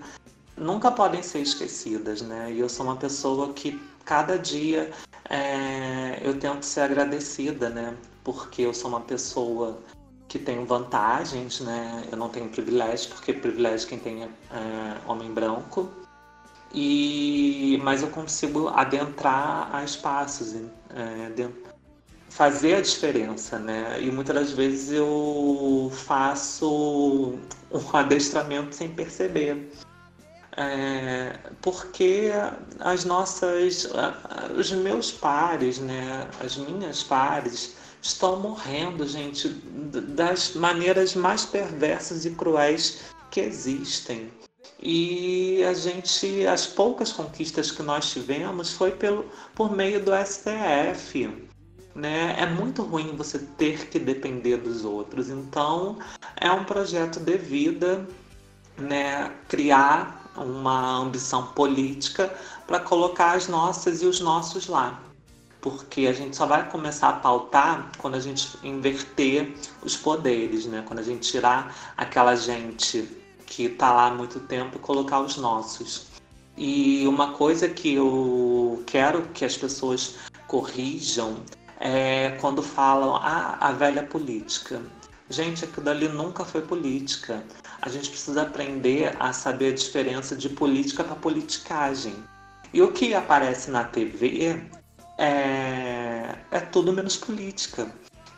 nunca podem ser esquecidas, né? E eu sou uma pessoa que cada dia é, eu tento ser agradecida, né? Porque eu sou uma pessoa que tem vantagens, né? Eu não tenho privilégio, porque privilégio quem tem é, é homem branco. E mas eu consigo adentrar a espaços, é, fazer a diferença, né? E muitas das vezes eu faço um adestramento sem perceber. É, porque as nossas, os meus pares, né, as minhas pares, estão morrendo, gente, das maneiras mais perversas e cruéis que existem. E a gente, as poucas conquistas que nós tivemos foi pelo, por meio do STF. Né? É muito ruim você ter que depender dos outros. Então, é um projeto de vida né, criar uma ambição política para colocar as nossas e os nossos lá. Porque a gente só vai começar a pautar quando a gente inverter os poderes, né? quando a gente tirar aquela gente que está lá há muito tempo e colocar os nossos. E uma coisa que eu quero que as pessoas corrijam é quando falam ah, a velha política. Gente, aquilo dali nunca foi política a gente precisa aprender a saber a diferença de política para politicagem. E o que aparece na TV é, é tudo menos política.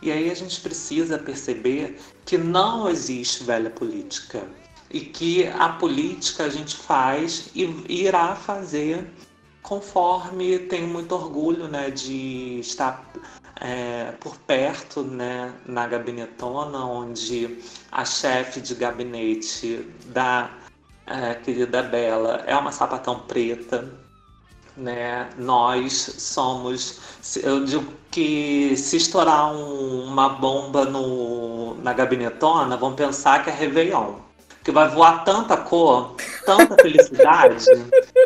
E aí a gente precisa perceber que não existe velha política. E que a política a gente faz e irá fazer conforme tenho muito orgulho né, de estar é, por perto, né, na gabinetona, onde a chefe de gabinete da é, querida Bela é uma sapatão preta. Né? Nós somos, eu digo que se estourar um, uma bomba no, na gabinetona, vão pensar que é Réveillon. Que vai voar tanta cor, tanta felicidade,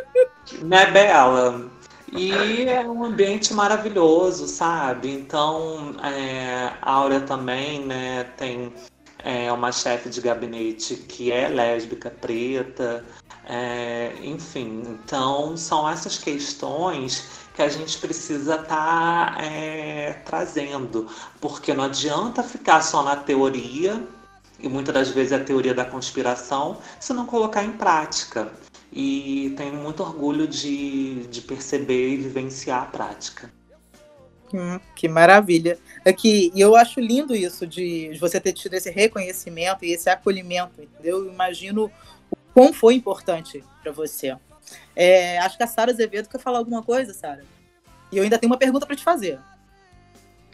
né, Bela? E é um ambiente maravilhoso, sabe? Então, é, a Áurea também, né, tem é, uma chefe de gabinete que é lésbica, preta, é, enfim. Então, são essas questões que a gente precisa estar tá, é, trazendo, porque não adianta ficar só na teoria, e muitas das vezes é a teoria da conspiração, se não colocar em prática e tenho muito orgulho de, de perceber e vivenciar a prática. Hum, que maravilha. Aqui, e eu acho lindo isso de você ter tido esse reconhecimento e esse acolhimento, entendeu? Eu imagino o quão foi importante para você. É, acho que a Sara Azevedo quer falar alguma coisa, Sara. E eu ainda tenho uma pergunta para te fazer.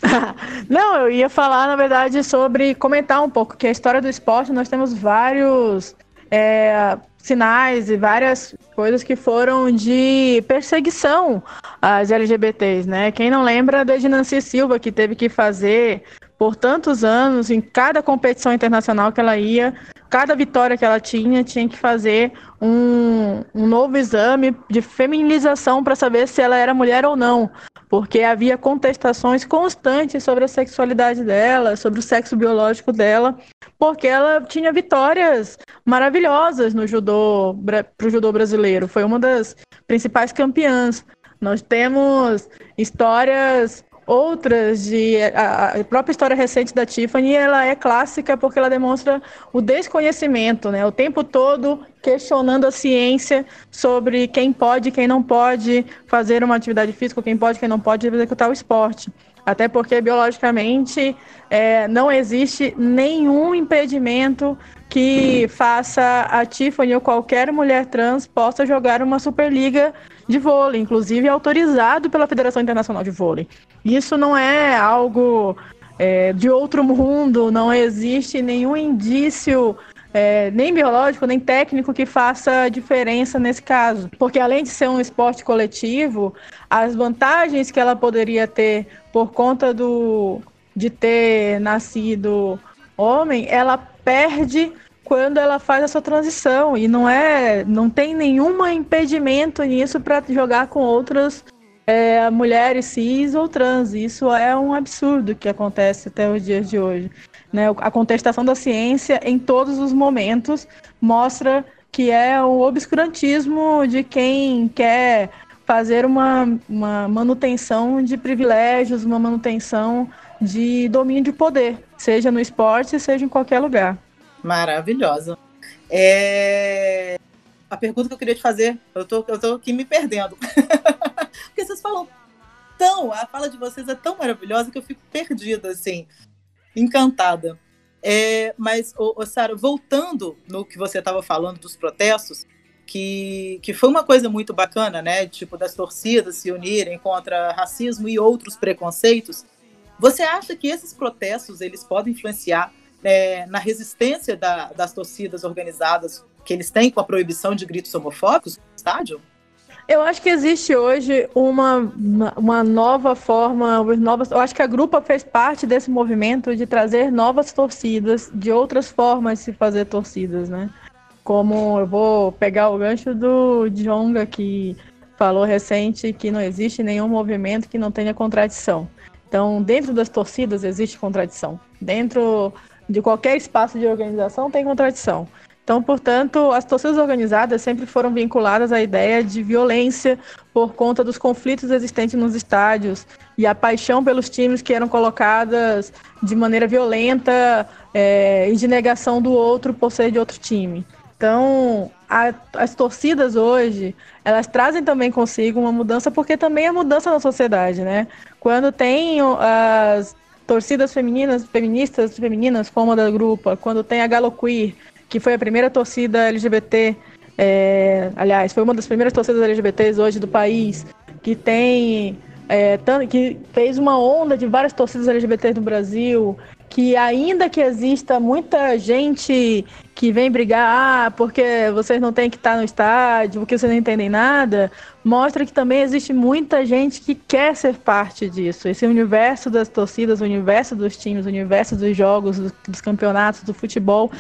Não, eu ia falar, na verdade, sobre comentar um pouco que a história do esporte nós temos vários é, sinais e várias coisas que foram de perseguição às LGBTs, né? Quem não lembra da Nancy Silva, que teve que fazer por tantos anos, em cada competição internacional que ela ia, cada vitória que ela tinha, tinha que fazer um, um novo exame de feminização para saber se ela era mulher ou não, porque havia contestações constantes sobre a sexualidade dela, sobre o sexo biológico dela, porque ela tinha vitórias maravilhosas no judô para o judô brasileiro. Foi uma das principais campeãs. Nós temos histórias outras de a, a, própria história recente da Tiffany, ela é clássica porque ela demonstra o desconhecimento, né? O tempo todo questionando a ciência sobre quem pode quem não pode fazer uma atividade física, quem pode quem não pode executar o esporte. Até porque biologicamente é, não existe nenhum impedimento que faça a Tiffany ou qualquer mulher trans possa jogar uma Superliga de vôlei, inclusive autorizado pela Federação Internacional de Vôlei. Isso não é algo é, de outro mundo, não existe nenhum indício é, nem biológico, nem técnico que faça diferença nesse caso. Porque além de ser um esporte coletivo, as vantagens que ela poderia ter por conta do, de ter nascido homem, ela perde quando ela faz essa transição e não é, não tem nenhum impedimento nisso para jogar com outras é, mulheres cis ou trans. Isso é um absurdo que acontece até os dias de hoje. Né? A contestação da ciência em todos os momentos mostra que é o obscurantismo de quem quer fazer uma, uma manutenção de privilégios, uma manutenção de domínio de poder, seja no esporte, seja em qualquer lugar. Maravilhosa. É... A pergunta que eu queria te fazer, eu tô, eu tô aqui me perdendo. Porque vocês falam tão, a fala de vocês é tão maravilhosa que eu fico perdida, assim, encantada. É, mas, Sara, voltando no que você estava falando dos protestos, que, que foi uma coisa muito bacana, né? Tipo, das torcidas se unirem contra racismo e outros preconceitos. Você acha que esses protestos eles podem influenciar é, na resistência da, das torcidas organizadas que eles têm com a proibição de gritos homofóbicos no estádio? Eu acho que existe hoje uma, uma nova forma, novas, eu acho que a Grupa fez parte desse movimento de trazer novas torcidas, de outras formas de se fazer torcidas, né? Como eu vou pegar o gancho do Jonga, que falou recente que não existe nenhum movimento que não tenha contradição. Então, dentro das torcidas existe contradição. Dentro de qualquer espaço de organização tem contradição. Então, portanto, as torcidas organizadas sempre foram vinculadas à ideia de violência por conta dos conflitos existentes nos estádios e a paixão pelos times que eram colocadas de maneira violenta é, e de negação do outro por ser de outro time. Então, a, as torcidas hoje, elas trazem também consigo uma mudança, porque também é mudança na sociedade, né? Quando tem as torcidas femininas, feministas, femininas, como a da Grupa, quando tem a Galo Queer, que foi a primeira torcida LGBT, é, aliás, foi uma das primeiras torcidas LGBTs hoje do país, que tem é, que fez uma onda de várias torcidas LGBT no Brasil, que ainda que exista muita gente que vem brigar, ah, porque vocês não têm que estar no estádio, porque vocês não entendem nada, mostra que também existe muita gente que quer ser parte disso. Esse universo das torcidas, o universo dos times, o universo dos jogos, dos campeonatos, do futebol,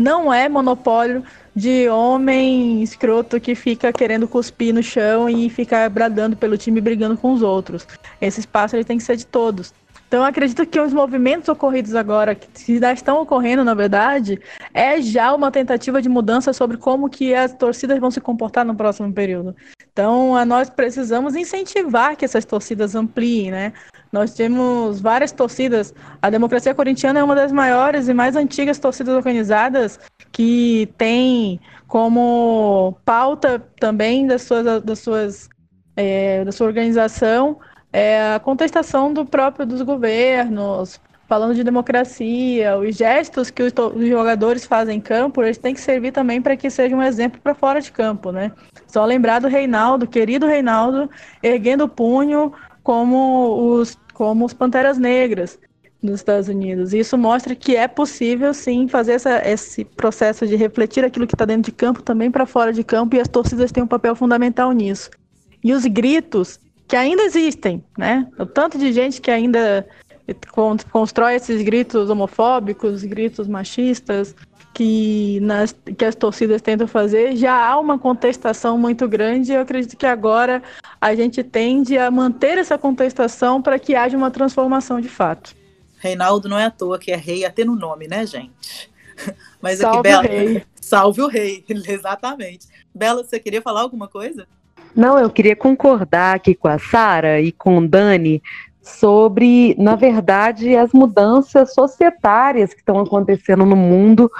não é monopólio de homem escroto que fica querendo cuspir no chão e ficar bradando pelo time brigando com os outros. Esse espaço ele tem que ser de todos. Então, acredito que os movimentos ocorridos agora, que já estão ocorrendo, na verdade, é já uma tentativa de mudança sobre como que as torcidas vão se comportar no próximo período. Então, nós precisamos incentivar que essas torcidas ampliem, né? Nós temos várias torcidas. A Democracia Corintiana é uma das maiores e mais antigas torcidas organizadas que tem como pauta também das suas, das suas é, da sua organização é, a contestação do próprio dos governos, falando de democracia, os gestos que os, os, jogadores fazem em campo, eles têm que servir também para que seja um exemplo para fora de campo, né? Só lembrar do Reinaldo, querido Reinaldo, erguendo o punho como os, como os Panteras Negras nos Estados Unidos. Isso mostra que é possível, sim, fazer essa, esse processo de refletir aquilo que está dentro de campo também para fora de campo, e as torcidas têm um papel fundamental nisso. E os gritos que ainda existem, né? O tanto de gente que ainda constrói esses gritos homofóbicos, gritos machistas, que, nas, que as torcidas tentam fazer, já há uma contestação muito grande. E eu acredito que agora a gente tende a manter essa contestação para que haja uma transformação de fato. Reinaldo não é à toa que é rei até no nome, né, gente? Mas Salve aqui, Bela. O rei. Salve o rei, exatamente. Bela, você queria falar alguma coisa? Não, eu queria concordar aqui com a Sara e com o Dani sobre, na verdade, as mudanças societárias que estão acontecendo no mundo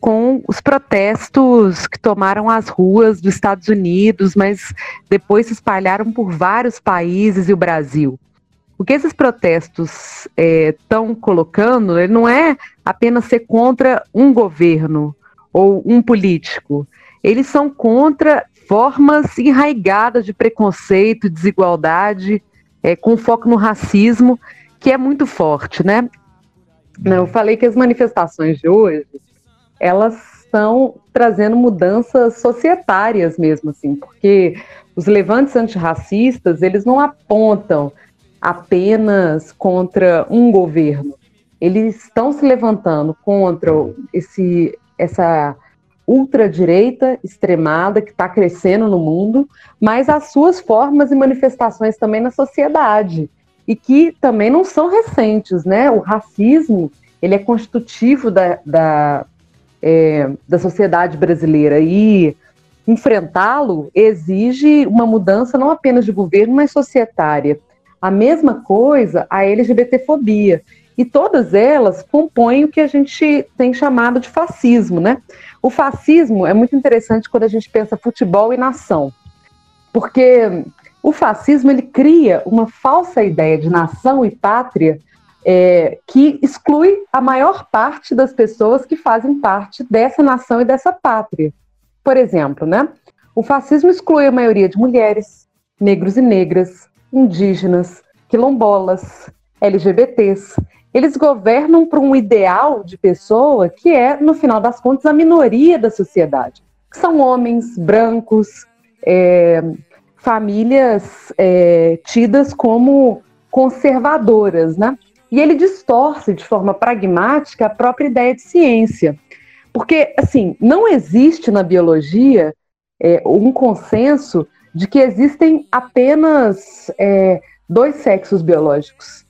com os protestos que tomaram as ruas dos Estados Unidos, mas depois se espalharam por vários países e o Brasil. O que esses protestos estão é, colocando ele não é apenas ser contra um governo ou um político. Eles são contra formas enraigadas de preconceito, desigualdade, é, com foco no racismo, que é muito forte, né? Eu falei que as manifestações de hoje elas estão trazendo mudanças societárias mesmo, assim, porque os levantes antirracistas, eles não apontam apenas contra um governo, eles estão se levantando contra esse, essa ultradireita extremada que está crescendo no mundo, mas as suas formas e manifestações também na sociedade, e que também não são recentes, né? O racismo, ele é constitutivo da, da, é, da sociedade brasileira e enfrentá-lo exige uma mudança não apenas de governo, mas societária. A mesma coisa a LGBTfobia. E todas elas compõem o que a gente tem chamado de fascismo, né? O fascismo é muito interessante quando a gente pensa futebol e nação, porque o fascismo ele cria uma falsa ideia de nação e pátria é, que exclui a maior parte das pessoas que fazem parte dessa nação e dessa pátria. Por exemplo, né, o fascismo exclui a maioria de mulheres, negros e negras, indígenas, quilombolas, LGBTs. Eles governam para um ideal de pessoa que é, no final das contas, a minoria da sociedade, são homens brancos, é, famílias é, tidas como conservadoras, né? E ele distorce de forma pragmática a própria ideia de ciência. Porque, assim, não existe na biologia é, um consenso de que existem apenas é, dois sexos biológicos.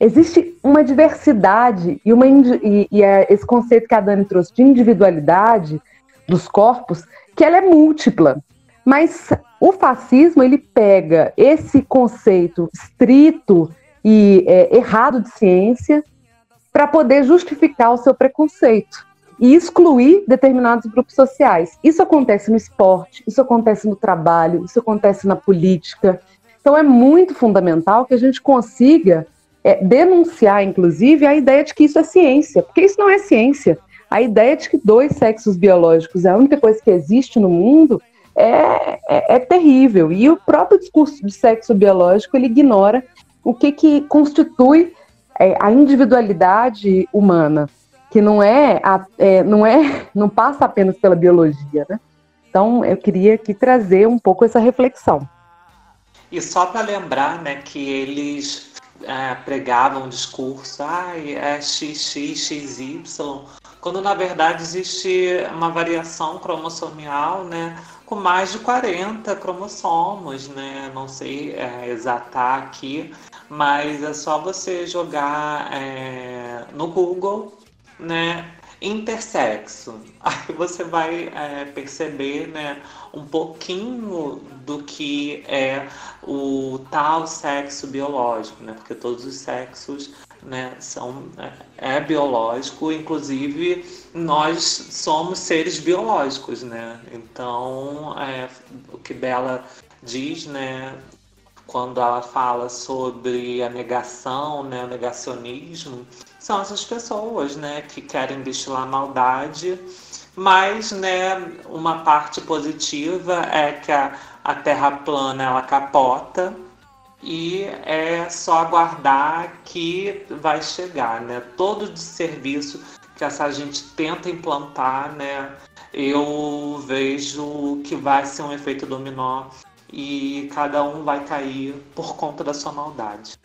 Existe uma diversidade e, uma, e, e é esse conceito que a Dani trouxe de individualidade dos corpos, que ela é múltipla. Mas o fascismo ele pega esse conceito estrito e é, errado de ciência para poder justificar o seu preconceito e excluir determinados grupos sociais. Isso acontece no esporte, isso acontece no trabalho, isso acontece na política. Então é muito fundamental que a gente consiga é, denunciar, inclusive, a ideia de que isso é ciência, porque isso não é ciência. A ideia de que dois sexos biológicos é a única coisa que existe no mundo é, é, é terrível. E o próprio discurso de sexo biológico ele ignora o que, que constitui é, a individualidade humana, que não é, a, é, não é, não passa apenas pela biologia, né? Então, eu queria aqui trazer um pouco essa reflexão. E só para lembrar, né, que eles é, pregavam um discurso, ah, é XX, XY, quando na verdade existe uma variação cromossomial, né, com mais de 40 cromossomos, né? Não sei é, exatar aqui, mas é só você jogar é, no Google, né? Intersexo. Aí você vai é, perceber, né? Um pouquinho do que é o tal sexo biológico, né? Porque todos os sexos né, são, é, é biológico, inclusive nós somos seres biológicos, né? Então, é, o que Bela diz, né, quando ela fala sobre a negação, né, o negacionismo, são essas pessoas, né, que querem destilar maldade, mas, né, uma parte positiva é que a, a Terra plana ela capota, e é só aguardar que vai chegar, né? Todo de serviço que essa gente tenta implantar, né? Eu vejo que vai ser um efeito dominó e cada um vai cair por conta da sua maldade.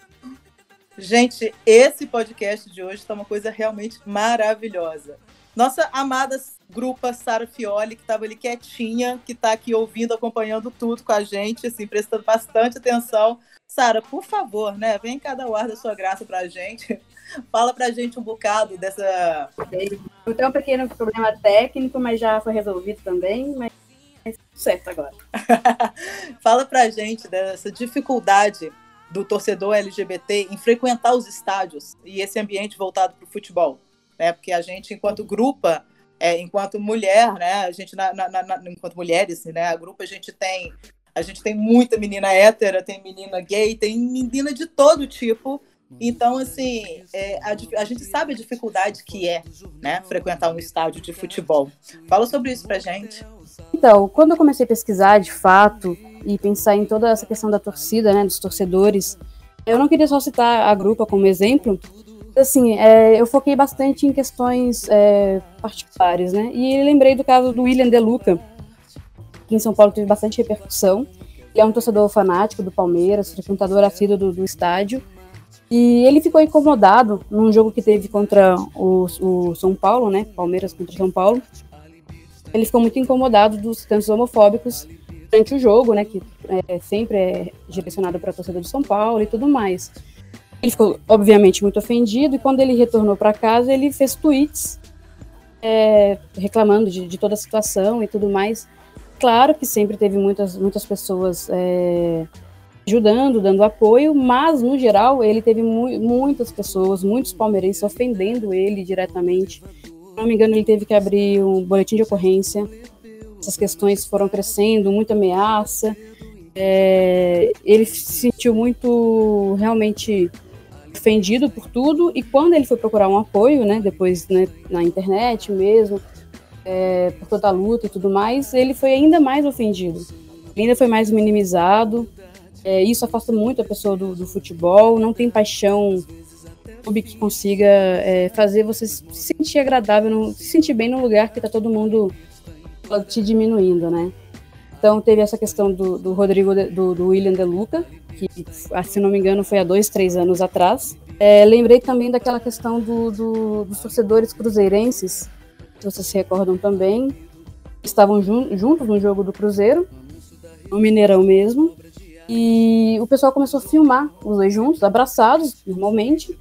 Gente, esse podcast de hoje está uma coisa realmente maravilhosa. Nossa amada grupa Sara Fioli, que estava ali quietinha, que está aqui ouvindo, acompanhando tudo com a gente, assim, prestando bastante atenção. Sara, por favor, né? Vem cada ar da sua graça para a gente. Fala para a gente um bocado dessa. Eu tenho um pequeno problema técnico, mas já foi resolvido também, mas certo agora. Fala para a gente dessa dificuldade do torcedor LGBT em frequentar os estádios e esse ambiente voltado para o futebol, né? Porque a gente, enquanto grupo, é, enquanto mulher, né? A gente, na, na, na, enquanto mulheres, né? A grupo a gente tem a gente tem muita menina hétera, tem menina gay, tem menina de todo tipo. Então, assim, é, a, a, gente sabe a dificuldade que é, né, frequentar um estádio de futebol. Fala sobre isso pra gente. Então, quando eu comecei a pesquisar, de fato, e pensar em toda essa questão da torcida, né, dos torcedores, eu não queria só citar a Grupa como exemplo, assim, é, eu foquei bastante em questões é, particulares, né, e lembrei do caso do William De Luca, aqui em São Paulo teve bastante repercussão. Ele é um torcedor fanático do Palmeiras, frequentador assíduo do, do estádio. E ele ficou incomodado num jogo que teve contra o, o São Paulo, né? Palmeiras contra São Paulo. Ele ficou muito incomodado dos cantos homofóbicos durante o jogo, né? Que é, sempre é direcionado para a torcida do São Paulo e tudo mais. Ele ficou, obviamente, muito ofendido e quando ele retornou para casa, ele fez tweets é, reclamando de, de, toda a situação e tudo mais. Claro que sempre teve muitas, muitas pessoas é, ajudando, dando apoio, mas no geral ele teve mu muitas pessoas, muitos palmeirenses ofendendo ele diretamente. Se não me engano, ele teve que abrir um boletim de ocorrência. Essas questões foram crescendo, muita ameaça. É, ele se sentiu muito realmente ofendido por tudo e quando ele foi procurar um apoio, né, depois né, na internet mesmo, é, por toda a luta e tudo mais, ele foi ainda mais ofendido, ainda foi mais minimizado. É, isso afasta muito a pessoa do, do futebol, não tem paixão clube que consiga é, fazer você se sentir agradável, no, se sentir bem no lugar que está todo mundo te diminuindo, né? Então teve essa questão do, do Rodrigo, do, do, William De Luca, que, se não me engano, foi há dois, três anos atrás. É, lembrei também daquela questão do, do, dos torcedores cruzeirenses vocês se recordam também, estavam jun juntos no jogo do Cruzeiro, no Mineirão mesmo, e o pessoal começou a filmar os dois juntos, abraçados, normalmente,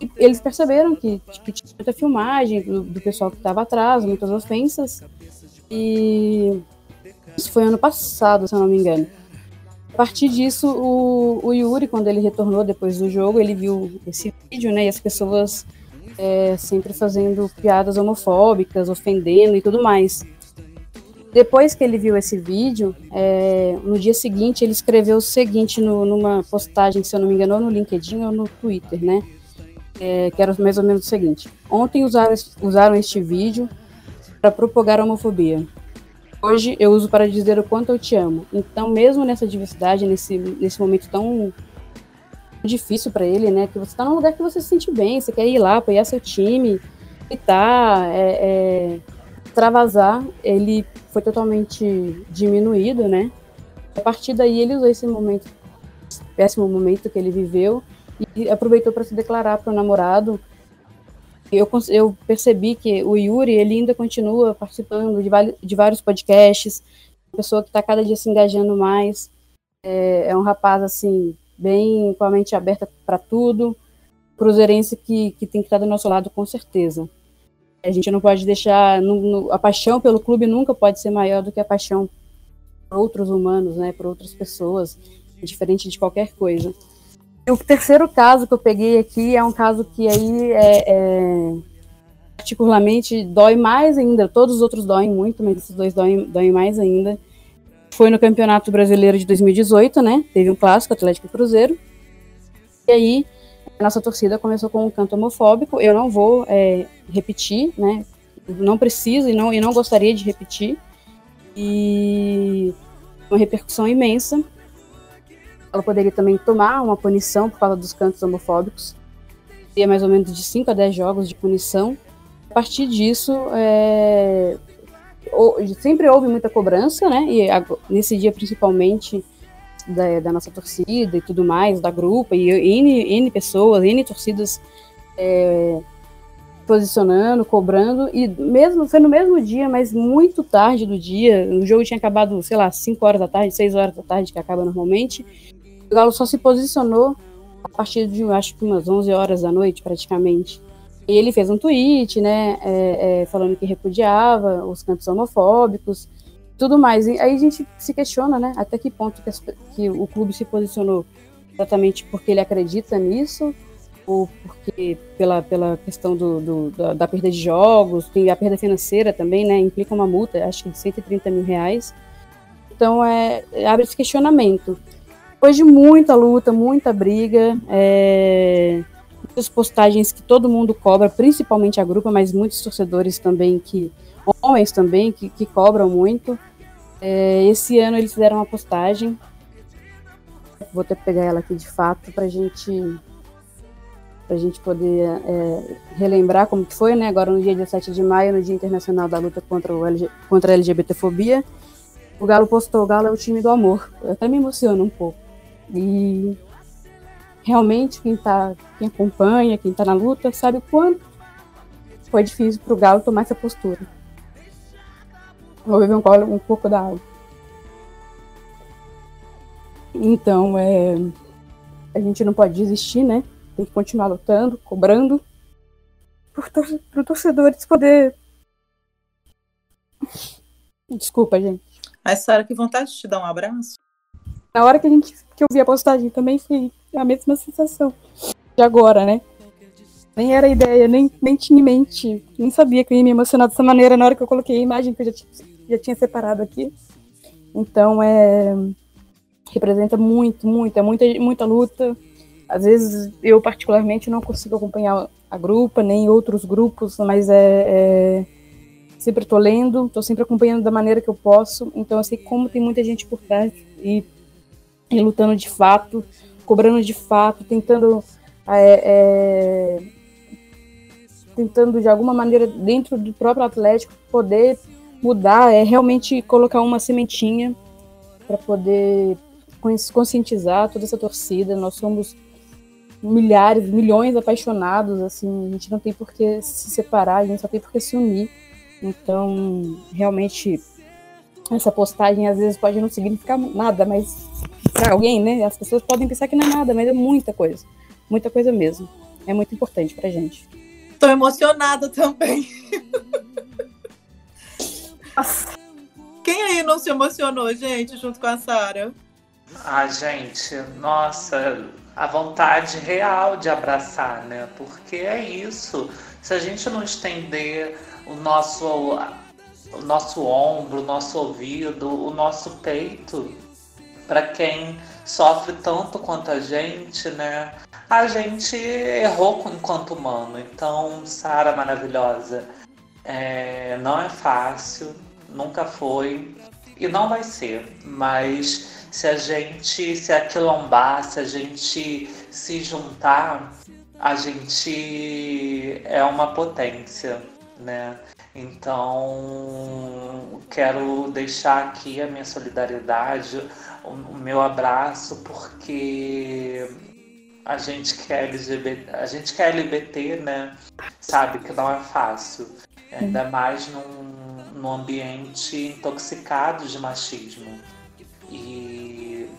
e eles perceberam que, que tinha muita filmagem do, do pessoal que estava atrás, muitas ofensas, e isso foi ano passado, se eu não me engano. A partir disso, o, o Yuri, quando ele retornou depois do jogo, ele viu esse vídeo, né, e as pessoas é, sempre fazendo piadas homofóbicas, ofendendo e tudo mais. Depois que ele viu esse vídeo, é, no dia seguinte ele escreveu o seguinte no, numa postagem, se eu não me engano, no LinkedIn ou no Twitter, né? É, que era mais ou menos o seguinte: Ontem usaram, usaram este vídeo para propagar a homofobia. Hoje eu uso para dizer o quanto eu te amo. Então, mesmo nessa diversidade, nesse, nesse momento tão difícil para ele, né? Que você está num lugar que você se sente bem, você quer ir lá, apoiar seu time, gritar, é, é, extravasar. Ele foi totalmente diminuído, né? A partir daí ele usou esse momento, esse péssimo momento que ele viveu e aproveitou para se declarar para o namorado. Eu, eu percebi que o Yuri ele ainda continua participando de, de vários podcasts, pessoa que está cada dia se engajando mais. É, é um rapaz assim bem com a mente aberta para tudo. Cruzeirense que, que tem que estar do nosso lado com certeza. A gente não pode deixar. No, no, a paixão pelo clube nunca pode ser maior do que a paixão por outros humanos, né, por outras pessoas, diferente de qualquer coisa. O terceiro caso que eu peguei aqui é um caso que aí é, é, particularmente dói mais ainda. Todos os outros doem muito, mas esses dois doem, doem mais ainda foi no Campeonato Brasileiro de 2018, né? Teve um clássico, Atlético e Cruzeiro. E aí, a nossa torcida começou com um canto homofóbico. Eu não vou é, repetir, né? Não preciso e não, e não gostaria de repetir. E uma repercussão imensa. Ela poderia também tomar uma punição por causa dos cantos homofóbicos. Seria mais ou menos de 5 a 10 jogos de punição. A partir disso, é, sempre houve muita cobrança, né? E nesse dia principalmente da, da, nossa torcida e tudo mais, da grupo, e N, N pessoas, N torcidas é, posicionando, cobrando, e mesmo foi no mesmo dia, mas muito tarde do dia, o jogo tinha acabado, sei lá, 5 horas da tarde, 6 horas da tarde, que acaba normalmente, o Galo só se posicionou a partir de, acho que umas 11 horas da noite, praticamente. E ele fez um tweet, né, é, é, falando que repudiava os cantos homofóbicos, tudo mais. E aí a gente se questiona, né, até que ponto que, as, que o clube se posicionou exatamente porque ele acredita nisso, ou porque pela, pela questão do, do da, da, perda de jogos, tem a perda financeira também, né? Implica uma multa, acho que de 130 mil reais. Então é, abre esse questionamento. Depois de muita luta, muita briga, é, muitas postagens que todo mundo cobra, principalmente a grupa, mas muitos torcedores também que homens também que, que cobram muito. É, esse ano eles fizeram uma postagem. Vou até pegar ela aqui de fato para gente a gente poder é, relembrar como que foi, né? Agora no dia 17 de maio, no Dia Internacional da Luta contra, o LG, contra a LGBTfobia, o Galo postou, o Galo é o time do amor. Eu até me emociono um pouco. E realmente quem tá, quem acompanha, quem está na luta, sabe o quanto foi difícil para o Galo tomar essa postura. Vou beber um, um pouco da água. Então, é, a gente não pode desistir, né? Tem que continuar lutando, cobrando, para o torcedores poder. Desculpa, gente. Mas, Sara, que vontade de te dar um abraço. Na hora que, a gente, que eu vi a postagem também foi a mesma sensação de agora, né? Nem era ideia, nem, nem tinha em mente. Nem sabia que eu ia me emocionar dessa maneira na hora que eu coloquei a imagem que eu já, já tinha separado aqui. Então, é. Representa muito, muito, é muita, muita luta, às vezes eu particularmente não consigo acompanhar a grupa, nem outros grupos, mas é, é sempre estou lendo, estou sempre acompanhando da maneira que eu posso, então eu sei como tem muita gente por trás e, e lutando de fato, cobrando de fato, tentando é, é, tentando de alguma maneira dentro do próprio Atlético poder mudar, é realmente colocar uma sementinha para poder conscientizar toda essa torcida. Nós somos milhares, milhões apaixonados, assim, a gente não tem por que se separar, a gente só tem por que se unir. Então, realmente, essa postagem às vezes pode não significar nada, mas para alguém, né? As pessoas podem pensar que não é nada, mas é muita coisa. Muita coisa mesmo. É muito importante pra gente. Tô emocionada também. Quem aí não se emocionou, gente, junto com a Sara? Ah, gente, nossa, a vontade real de abraçar, né? Porque é isso. Se a gente não estender o nosso, o nosso ombro, o nosso ouvido, o nosso peito para quem sofre tanto quanto a gente, né? A gente errou enquanto humano. Então, Sara maravilhosa, é, não é fácil, nunca foi e não vai ser, mas se a gente se aquilombar, se a gente se juntar, a gente é uma potência, né? Então, quero deixar aqui a minha solidariedade, o meu abraço, porque a gente que é LGBT, a gente que é LGBT, né, sabe que não é fácil, ainda mais num, num ambiente intoxicado de machismo. E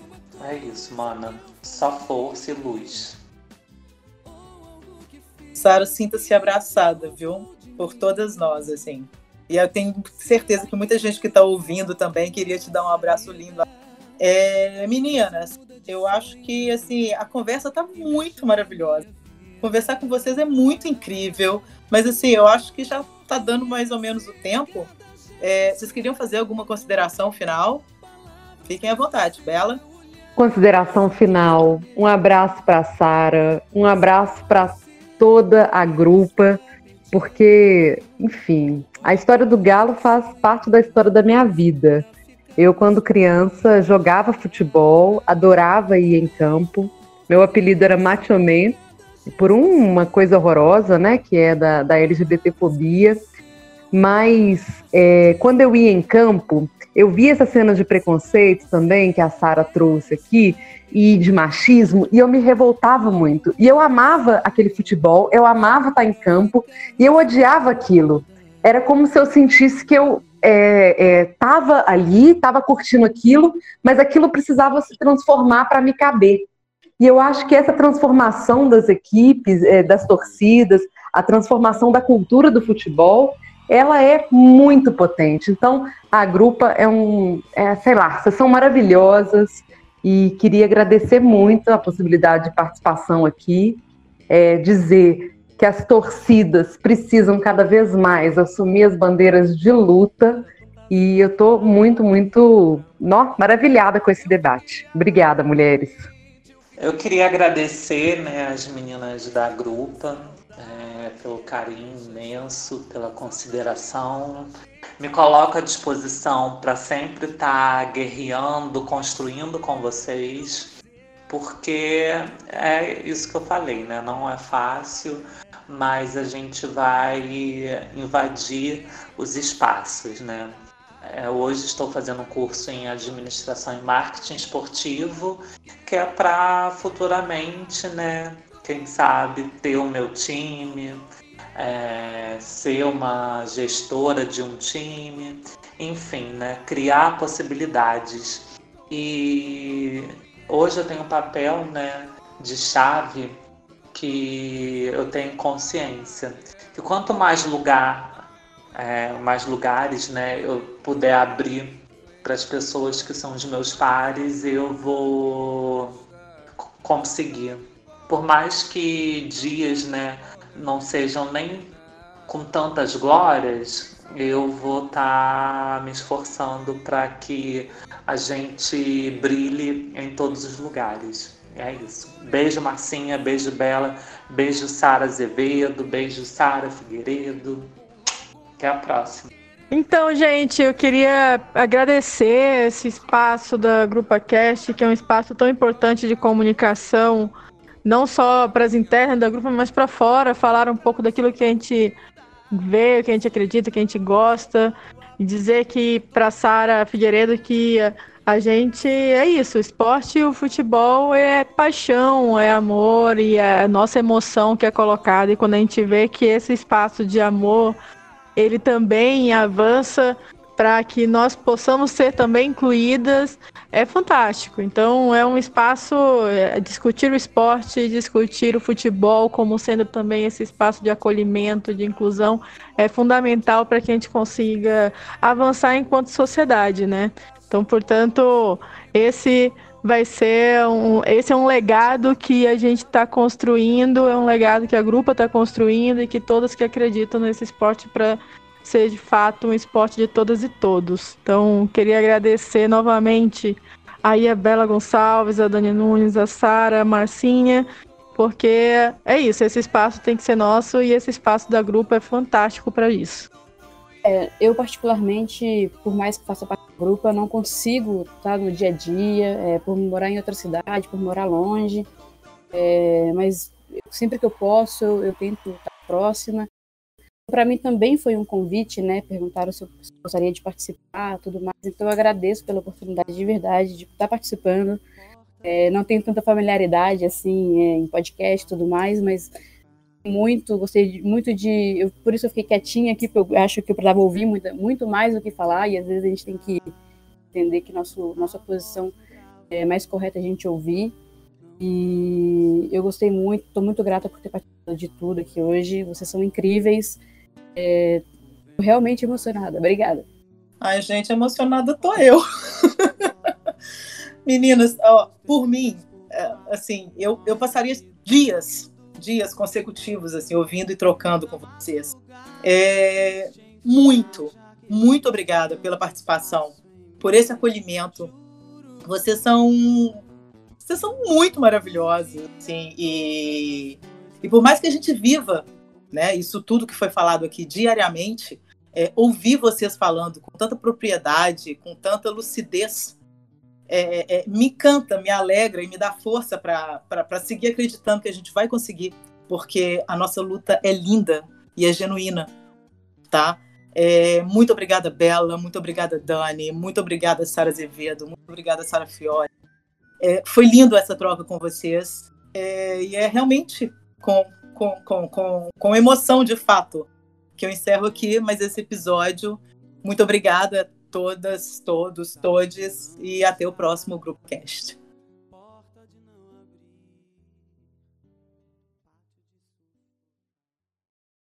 é isso, mana. Só força e luz. Sara, sinta-se abraçada, viu? Por todas nós, assim. E eu tenho certeza que muita gente que está ouvindo também queria te dar um abraço lindo. É, meninas, eu acho que assim a conversa está muito maravilhosa. Conversar com vocês é muito incrível, mas assim eu acho que já está dando mais ou menos o tempo. É, vocês queriam fazer alguma consideração final? Fiquem à vontade, Bela. Consideração final. Um abraço para Sara, um abraço para toda a grupa, porque, enfim, a história do Galo faz parte da história da minha vida. Eu, quando criança, jogava futebol, adorava ir em campo. Meu apelido era Machomé, por uma coisa horrorosa, né, que é da, da LGBTfobia. Mas é, quando eu ia em campo, eu vi essa cena de preconceito também que a Sara trouxe aqui e de machismo e eu me revoltava muito. E eu amava aquele futebol, eu amava estar em campo e eu odiava aquilo. Era como se eu sentisse que eu estava é, é, ali, estava curtindo aquilo, mas aquilo precisava se transformar para me caber. E eu acho que essa transformação das equipes, é, das torcidas, a transformação da cultura do futebol, ela é muito potente. Então, a Grupa é um, é, sei lá, vocês são maravilhosas e queria agradecer muito a possibilidade de participação aqui, é, dizer que as torcidas precisam cada vez mais assumir as bandeiras de luta e eu estou muito, muito nó, maravilhada com esse debate. Obrigada, mulheres. Eu queria agradecer né, as meninas da grupa é, pelo carinho imenso, pela consideração. Me coloco à disposição para sempre estar tá guerreando, construindo com vocês, porque é isso que eu falei, né? Não é fácil, mas a gente vai invadir os espaços, né? É, hoje estou fazendo um curso em administração e marketing esportivo, que é para futuramente, né, quem sabe, ter o meu time, é, ser uma gestora de um time, enfim, né, criar possibilidades. E hoje eu tenho um papel né, de chave que eu tenho consciência que quanto mais lugar é, mais lugares, né, eu puder abrir para as pessoas que são os meus pares, eu vou conseguir. Por mais que dias, né, não sejam nem com tantas glórias, eu vou estar tá me esforçando para que a gente brilhe em todos os lugares. É isso. Beijo, Marcinha. Beijo, Bela. Beijo, Sara Azevedo. Beijo, Sara Figueiredo. Até a próxima. Então, gente, eu queria agradecer esse espaço da Grupa Cast, que é um espaço tão importante de comunicação, não só para as internas da grupo, mas para fora, falar um pouco daquilo que a gente vê, que a gente acredita, que a gente gosta, e dizer que para Sara Figueiredo que a gente é isso, o esporte e o futebol é paixão, é amor e é a nossa emoção que é colocada. E quando a gente vê que esse espaço de amor ele também avança para que nós possamos ser também incluídas, é fantástico. Então, é um espaço, é, discutir o esporte, discutir o futebol, como sendo também esse espaço de acolhimento, de inclusão, é fundamental para que a gente consiga avançar enquanto sociedade, né? Então, portanto, esse vai ser um, esse é um legado que a gente está construindo, é um legado que a grupa está construindo e que todas que acreditam nesse esporte para ser de fato um esporte de todas e todos. Então, queria agradecer novamente aí a Bela Gonçalves, a Dani Nunes, a Sara, a Marcinha, porque é isso, esse espaço tem que ser nosso e esse espaço da grupo é fantástico para isso. É, eu, particularmente, por mais que faça parte do grupo, eu não consigo estar no dia a dia, é, por morar em outra cidade, por morar longe, é, mas sempre que eu posso, eu, eu tento estar próxima para mim também foi um convite, né? Perguntaram se eu gostaria de participar, tudo mais. Então eu agradeço pela oportunidade de verdade de estar participando. É, não tenho tanta familiaridade assim é, em podcast tudo mais, mas muito, gostei de, muito de. Eu, por isso eu fiquei quietinha aqui, porque eu acho que eu precisava ouvir muito, muito mais do que falar, e às vezes a gente tem que entender que nosso, nossa posição é mais correta a gente ouvir. E eu gostei muito, estou muito grata por ter participado de tudo aqui hoje. Vocês são incríveis. É, realmente emocionada. Obrigada. Ai, gente, emocionada tô eu. Meninas, ó, por mim, é, assim, eu, eu passaria dias, dias consecutivos, assim, ouvindo e trocando com vocês. É, muito, muito obrigada pela participação, por esse acolhimento. Vocês são, vocês são muito maravilhosos, assim, e, e por mais que a gente viva né? Isso tudo que foi falado aqui diariamente, é, ouvir vocês falando com tanta propriedade, com tanta lucidez, é, é, me encanta, me alegra e me dá força para seguir acreditando que a gente vai conseguir, porque a nossa luta é linda e é genuína, tá? É, muito obrigada, Bela, muito obrigada, Dani, muito obrigada, Sara Azevedo, muito obrigada, Sara Fiore. É, foi lindo essa troca com vocês é, e é realmente com com, com, com, com emoção de fato que eu encerro aqui, mas esse episódio. Muito obrigada a todas, todos, todes, e até o próximo Grupo Cast.